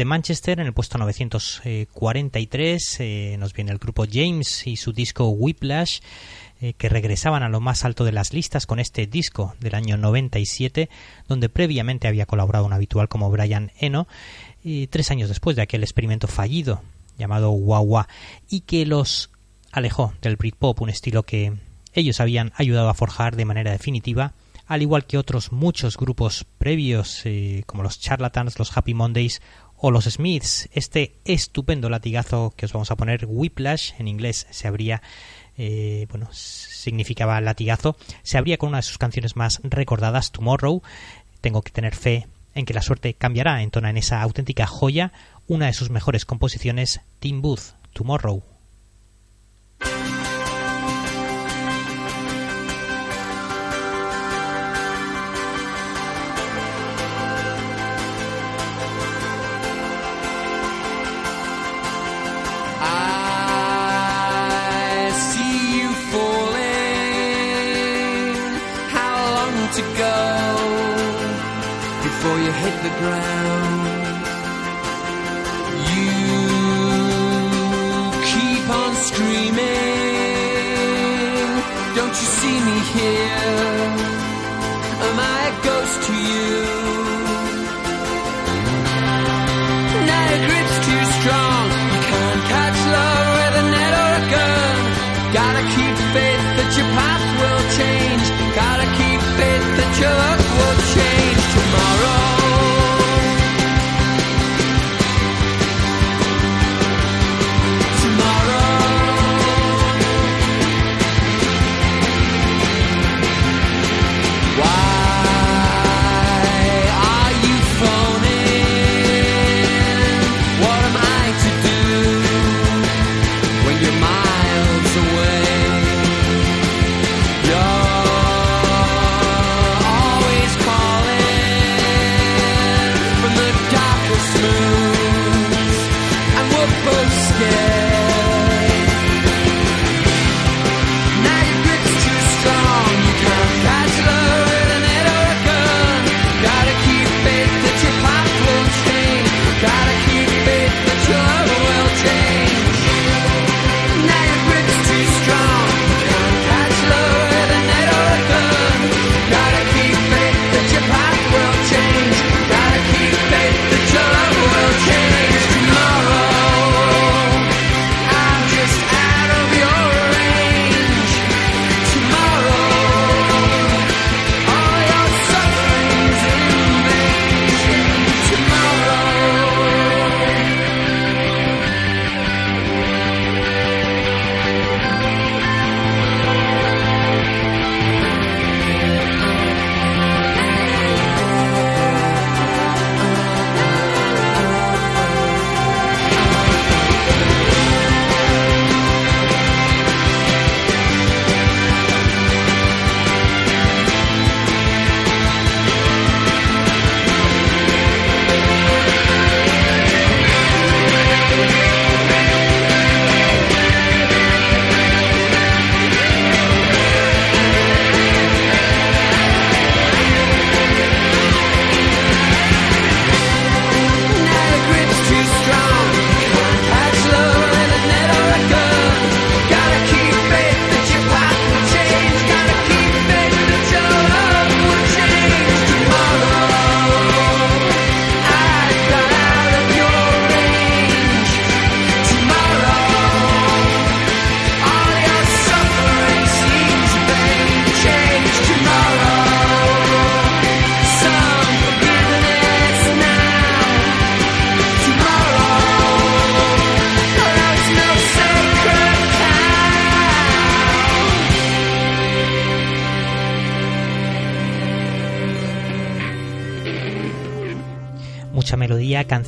Speaker 1: Desde Manchester, en el puesto 943, eh, nos viene el grupo James y su disco Whiplash, eh, que regresaban a lo más alto de las listas con este disco del año 97, donde previamente había colaborado un habitual como Brian Eno, y tres años después de aquel experimento fallido llamado Wah y que los alejó del Britpop, un estilo que ellos habían ayudado a forjar de manera definitiva, al igual que otros muchos grupos previos eh, como los Charlatans, los Happy Mondays o los Smiths. Este estupendo latigazo que os vamos a poner, Whiplash, en inglés se abría, eh, bueno, significaba latigazo, se abría con una de sus canciones más recordadas, Tomorrow. Tengo que tener fe en que la suerte cambiará, entona en esa auténtica joya una de sus mejores composiciones, Tim Booth, Tomorrow.
Speaker 3: To go before you hit the ground? You keep on screaming. Don't you see me here? Am I a ghost to you?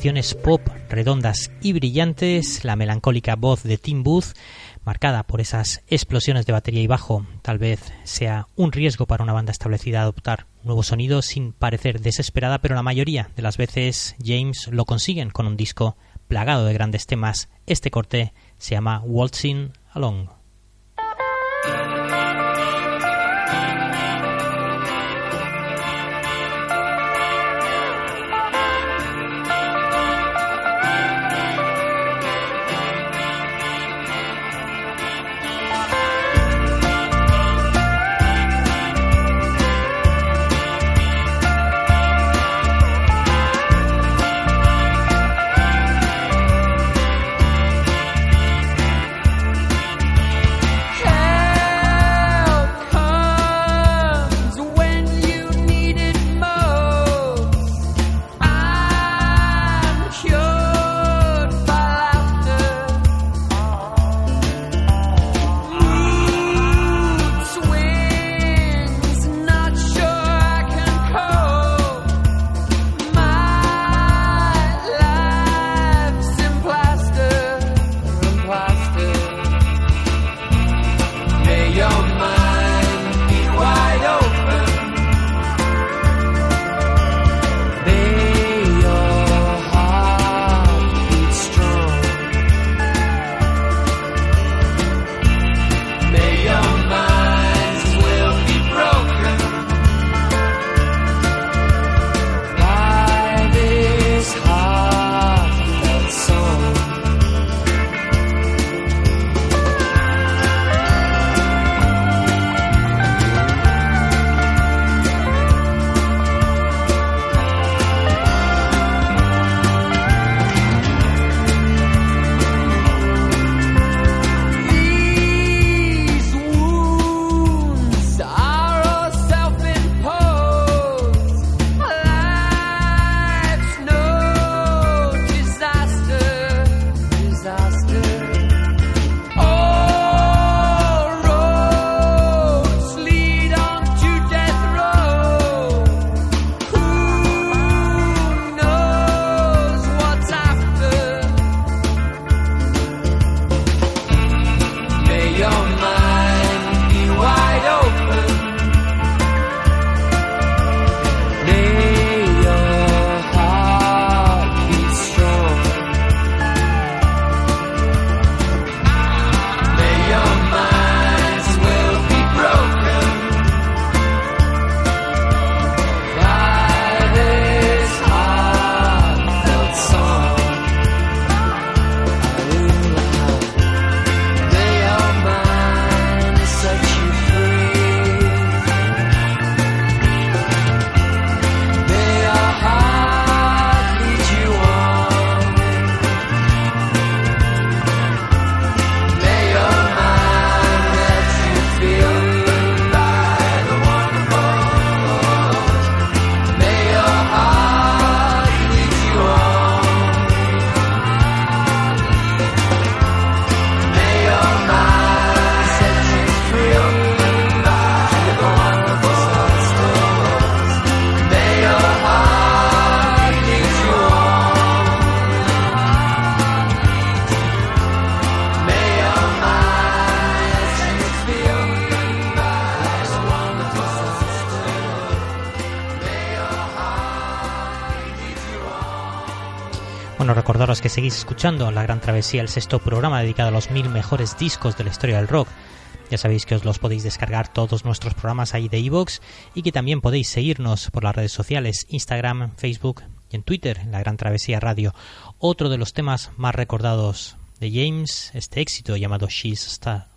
Speaker 1: Canciones pop redondas y brillantes, la melancólica voz de Tim Booth, marcada por esas explosiones de batería y bajo, tal vez sea un riesgo para una banda establecida adoptar un nuevo sonido sin parecer desesperada, pero la mayoría de las veces James lo consiguen con un disco plagado de grandes temas. Este corte se llama Waltzing Along.
Speaker 3: Recordaros que seguís escuchando La Gran Travesía, el sexto programa dedicado a los mil mejores discos de la historia del rock. Ya sabéis que os los podéis descargar todos nuestros programas ahí de iVoox y que también podéis seguirnos por las redes sociales, Instagram, Facebook y en Twitter, La Gran Travesía Radio. Otro de los temas más recordados de James, este éxito llamado She's Star.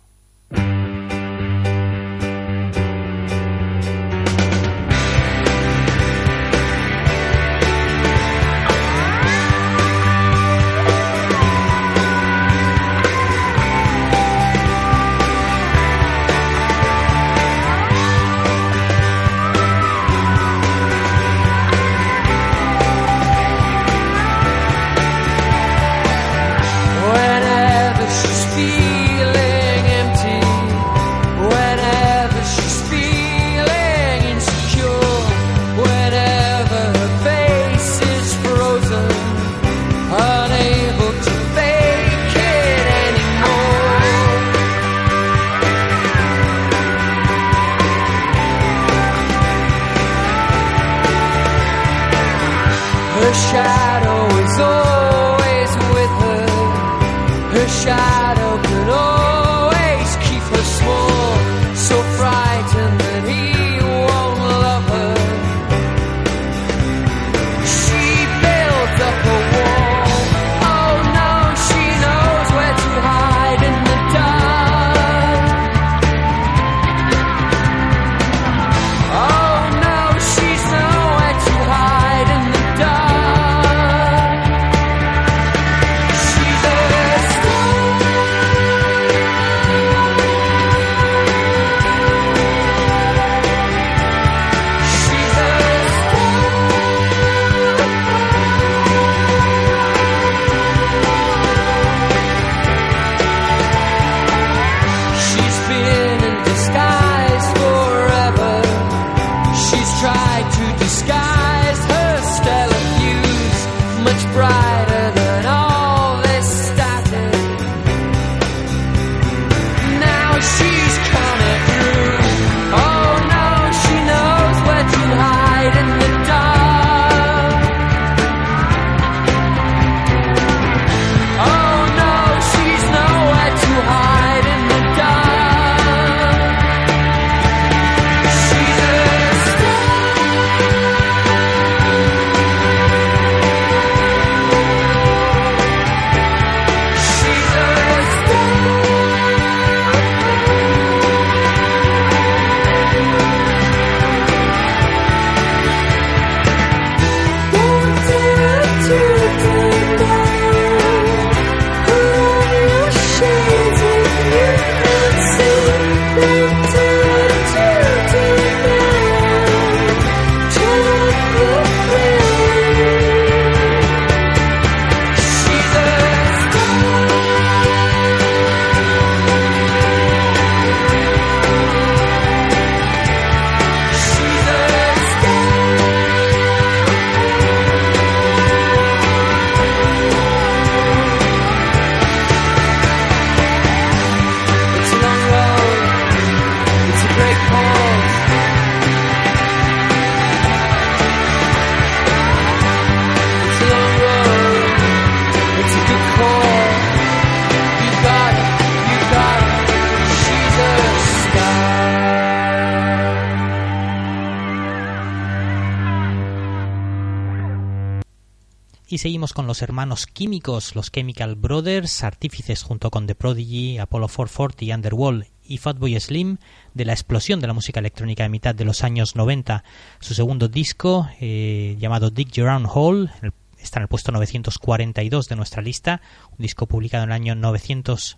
Speaker 3: Seguimos con los hermanos químicos, los Chemical Brothers, artífices junto con The Prodigy, Apollo 440 y Underworld y Fatboy Slim de la explosión de la música electrónica de mitad de los años 90. Su segundo disco, eh, llamado Dig Your Own Hole, está en el puesto 942 de nuestra lista, un disco publicado en el año 900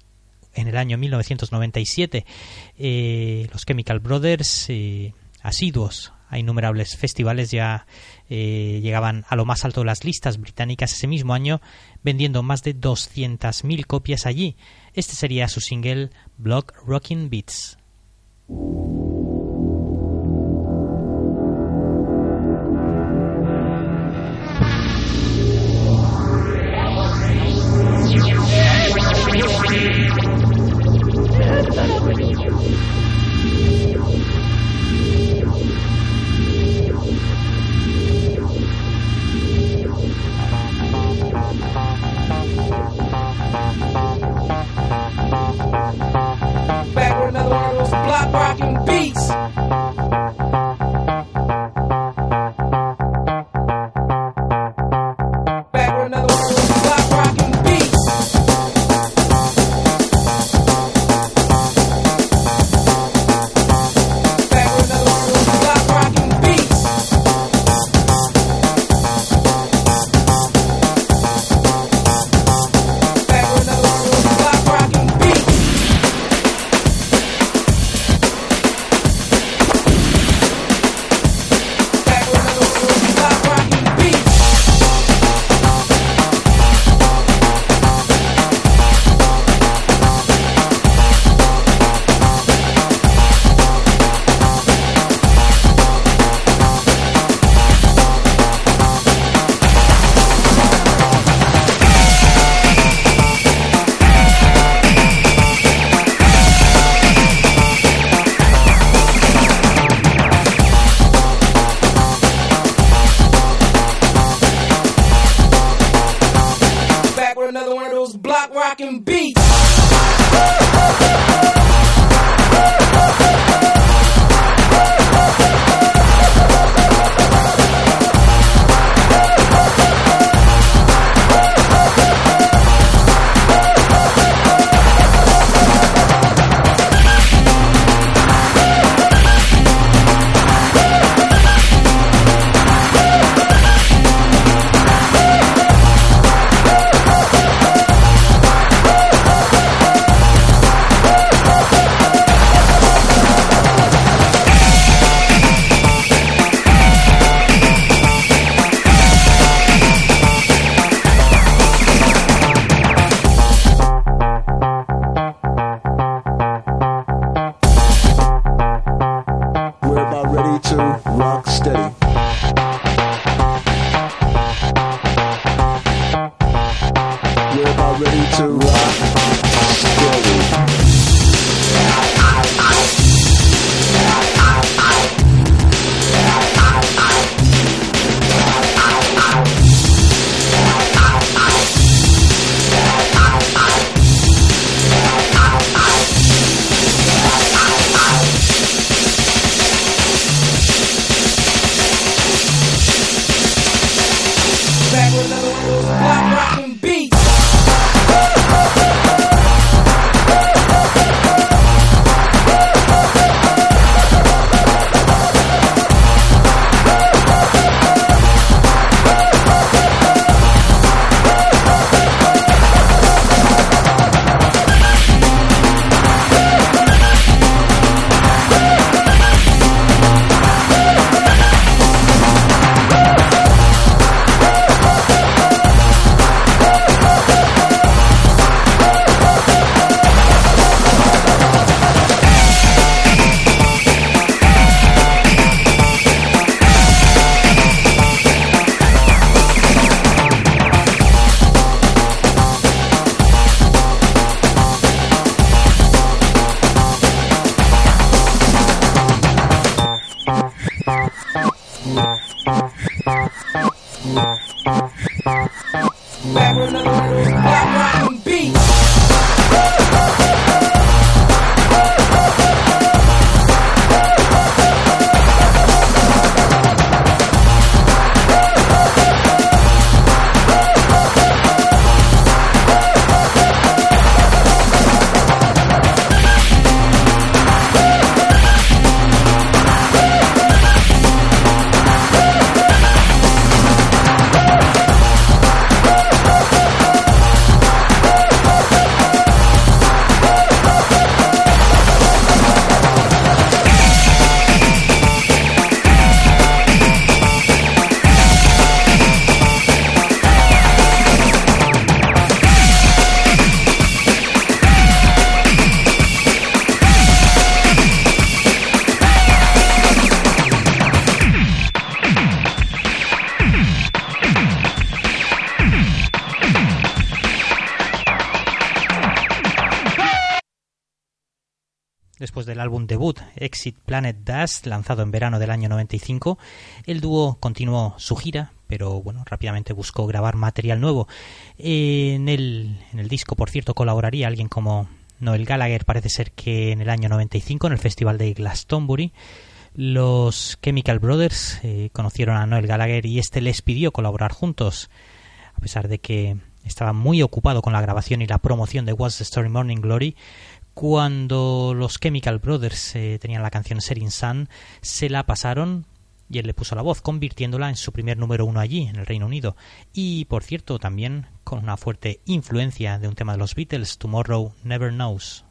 Speaker 3: en el año 1997. Eh, los Chemical Brothers, eh, asiduos a innumerables festivales, ya eh, llegaban a lo más alto de las listas británicas ese mismo año, vendiendo más de 200.000 copias allí. Este sería su single Block Rockin' Beats.
Speaker 1: Planet Dust, lanzado en verano del año 95, el dúo continuó su gira, pero bueno, rápidamente buscó grabar material nuevo. En el, en el disco, por cierto, colaboraría alguien como Noel Gallagher, parece ser que en el año 95, en el festival de Glastonbury. Los Chemical Brothers eh, conocieron a Noel Gallagher y este les pidió colaborar juntos, a pesar de que estaba muy ocupado con la grabación y la promoción de What's the Story Morning Glory, cuando los Chemical Brothers eh, tenían la canción Setting Sun, se la pasaron y él le puso la voz, convirtiéndola en su primer número uno allí, en el Reino Unido. Y, por cierto, también con una fuerte influencia de un tema de los Beatles, Tomorrow Never Knows.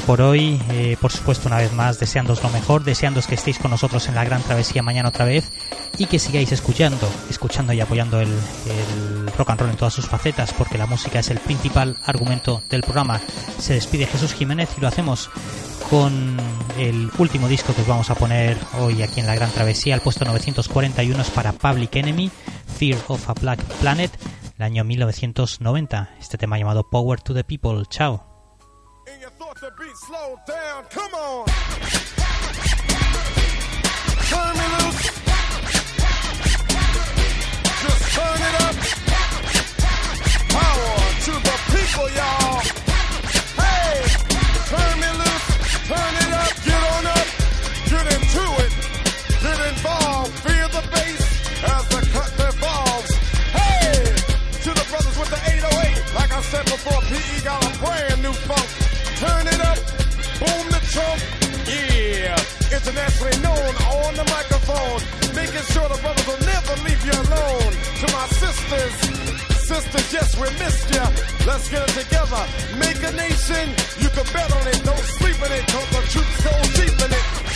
Speaker 1: Por hoy. eh, por supuesto, una vez más, deseándoos lo mejor, deseándoos que estéis con nosotros en la gran travesía mañana otra vez y que sigáis escuchando, escuchando y apoyando el, rock and roll en todas sus facetas, porque la música es el principal argumento del programa. Se despide Jesús Jiménez y lo hacemos con el último disco que os vamos a poner hoy aquí en la gran travesía. El puesto 941 es para Public Enemy, Fear of a Black Planet, el año 1990. Este tema llamado Power to the People. Chao.
Speaker 6: Internationally known on the microphone. Making sure the brothers will never leave you alone. To my sisters, sisters, yes, we missed ya. Let's get it together. Make a nation. You can bet on it. Don't sleep in it. Cause the truth goes deep in it.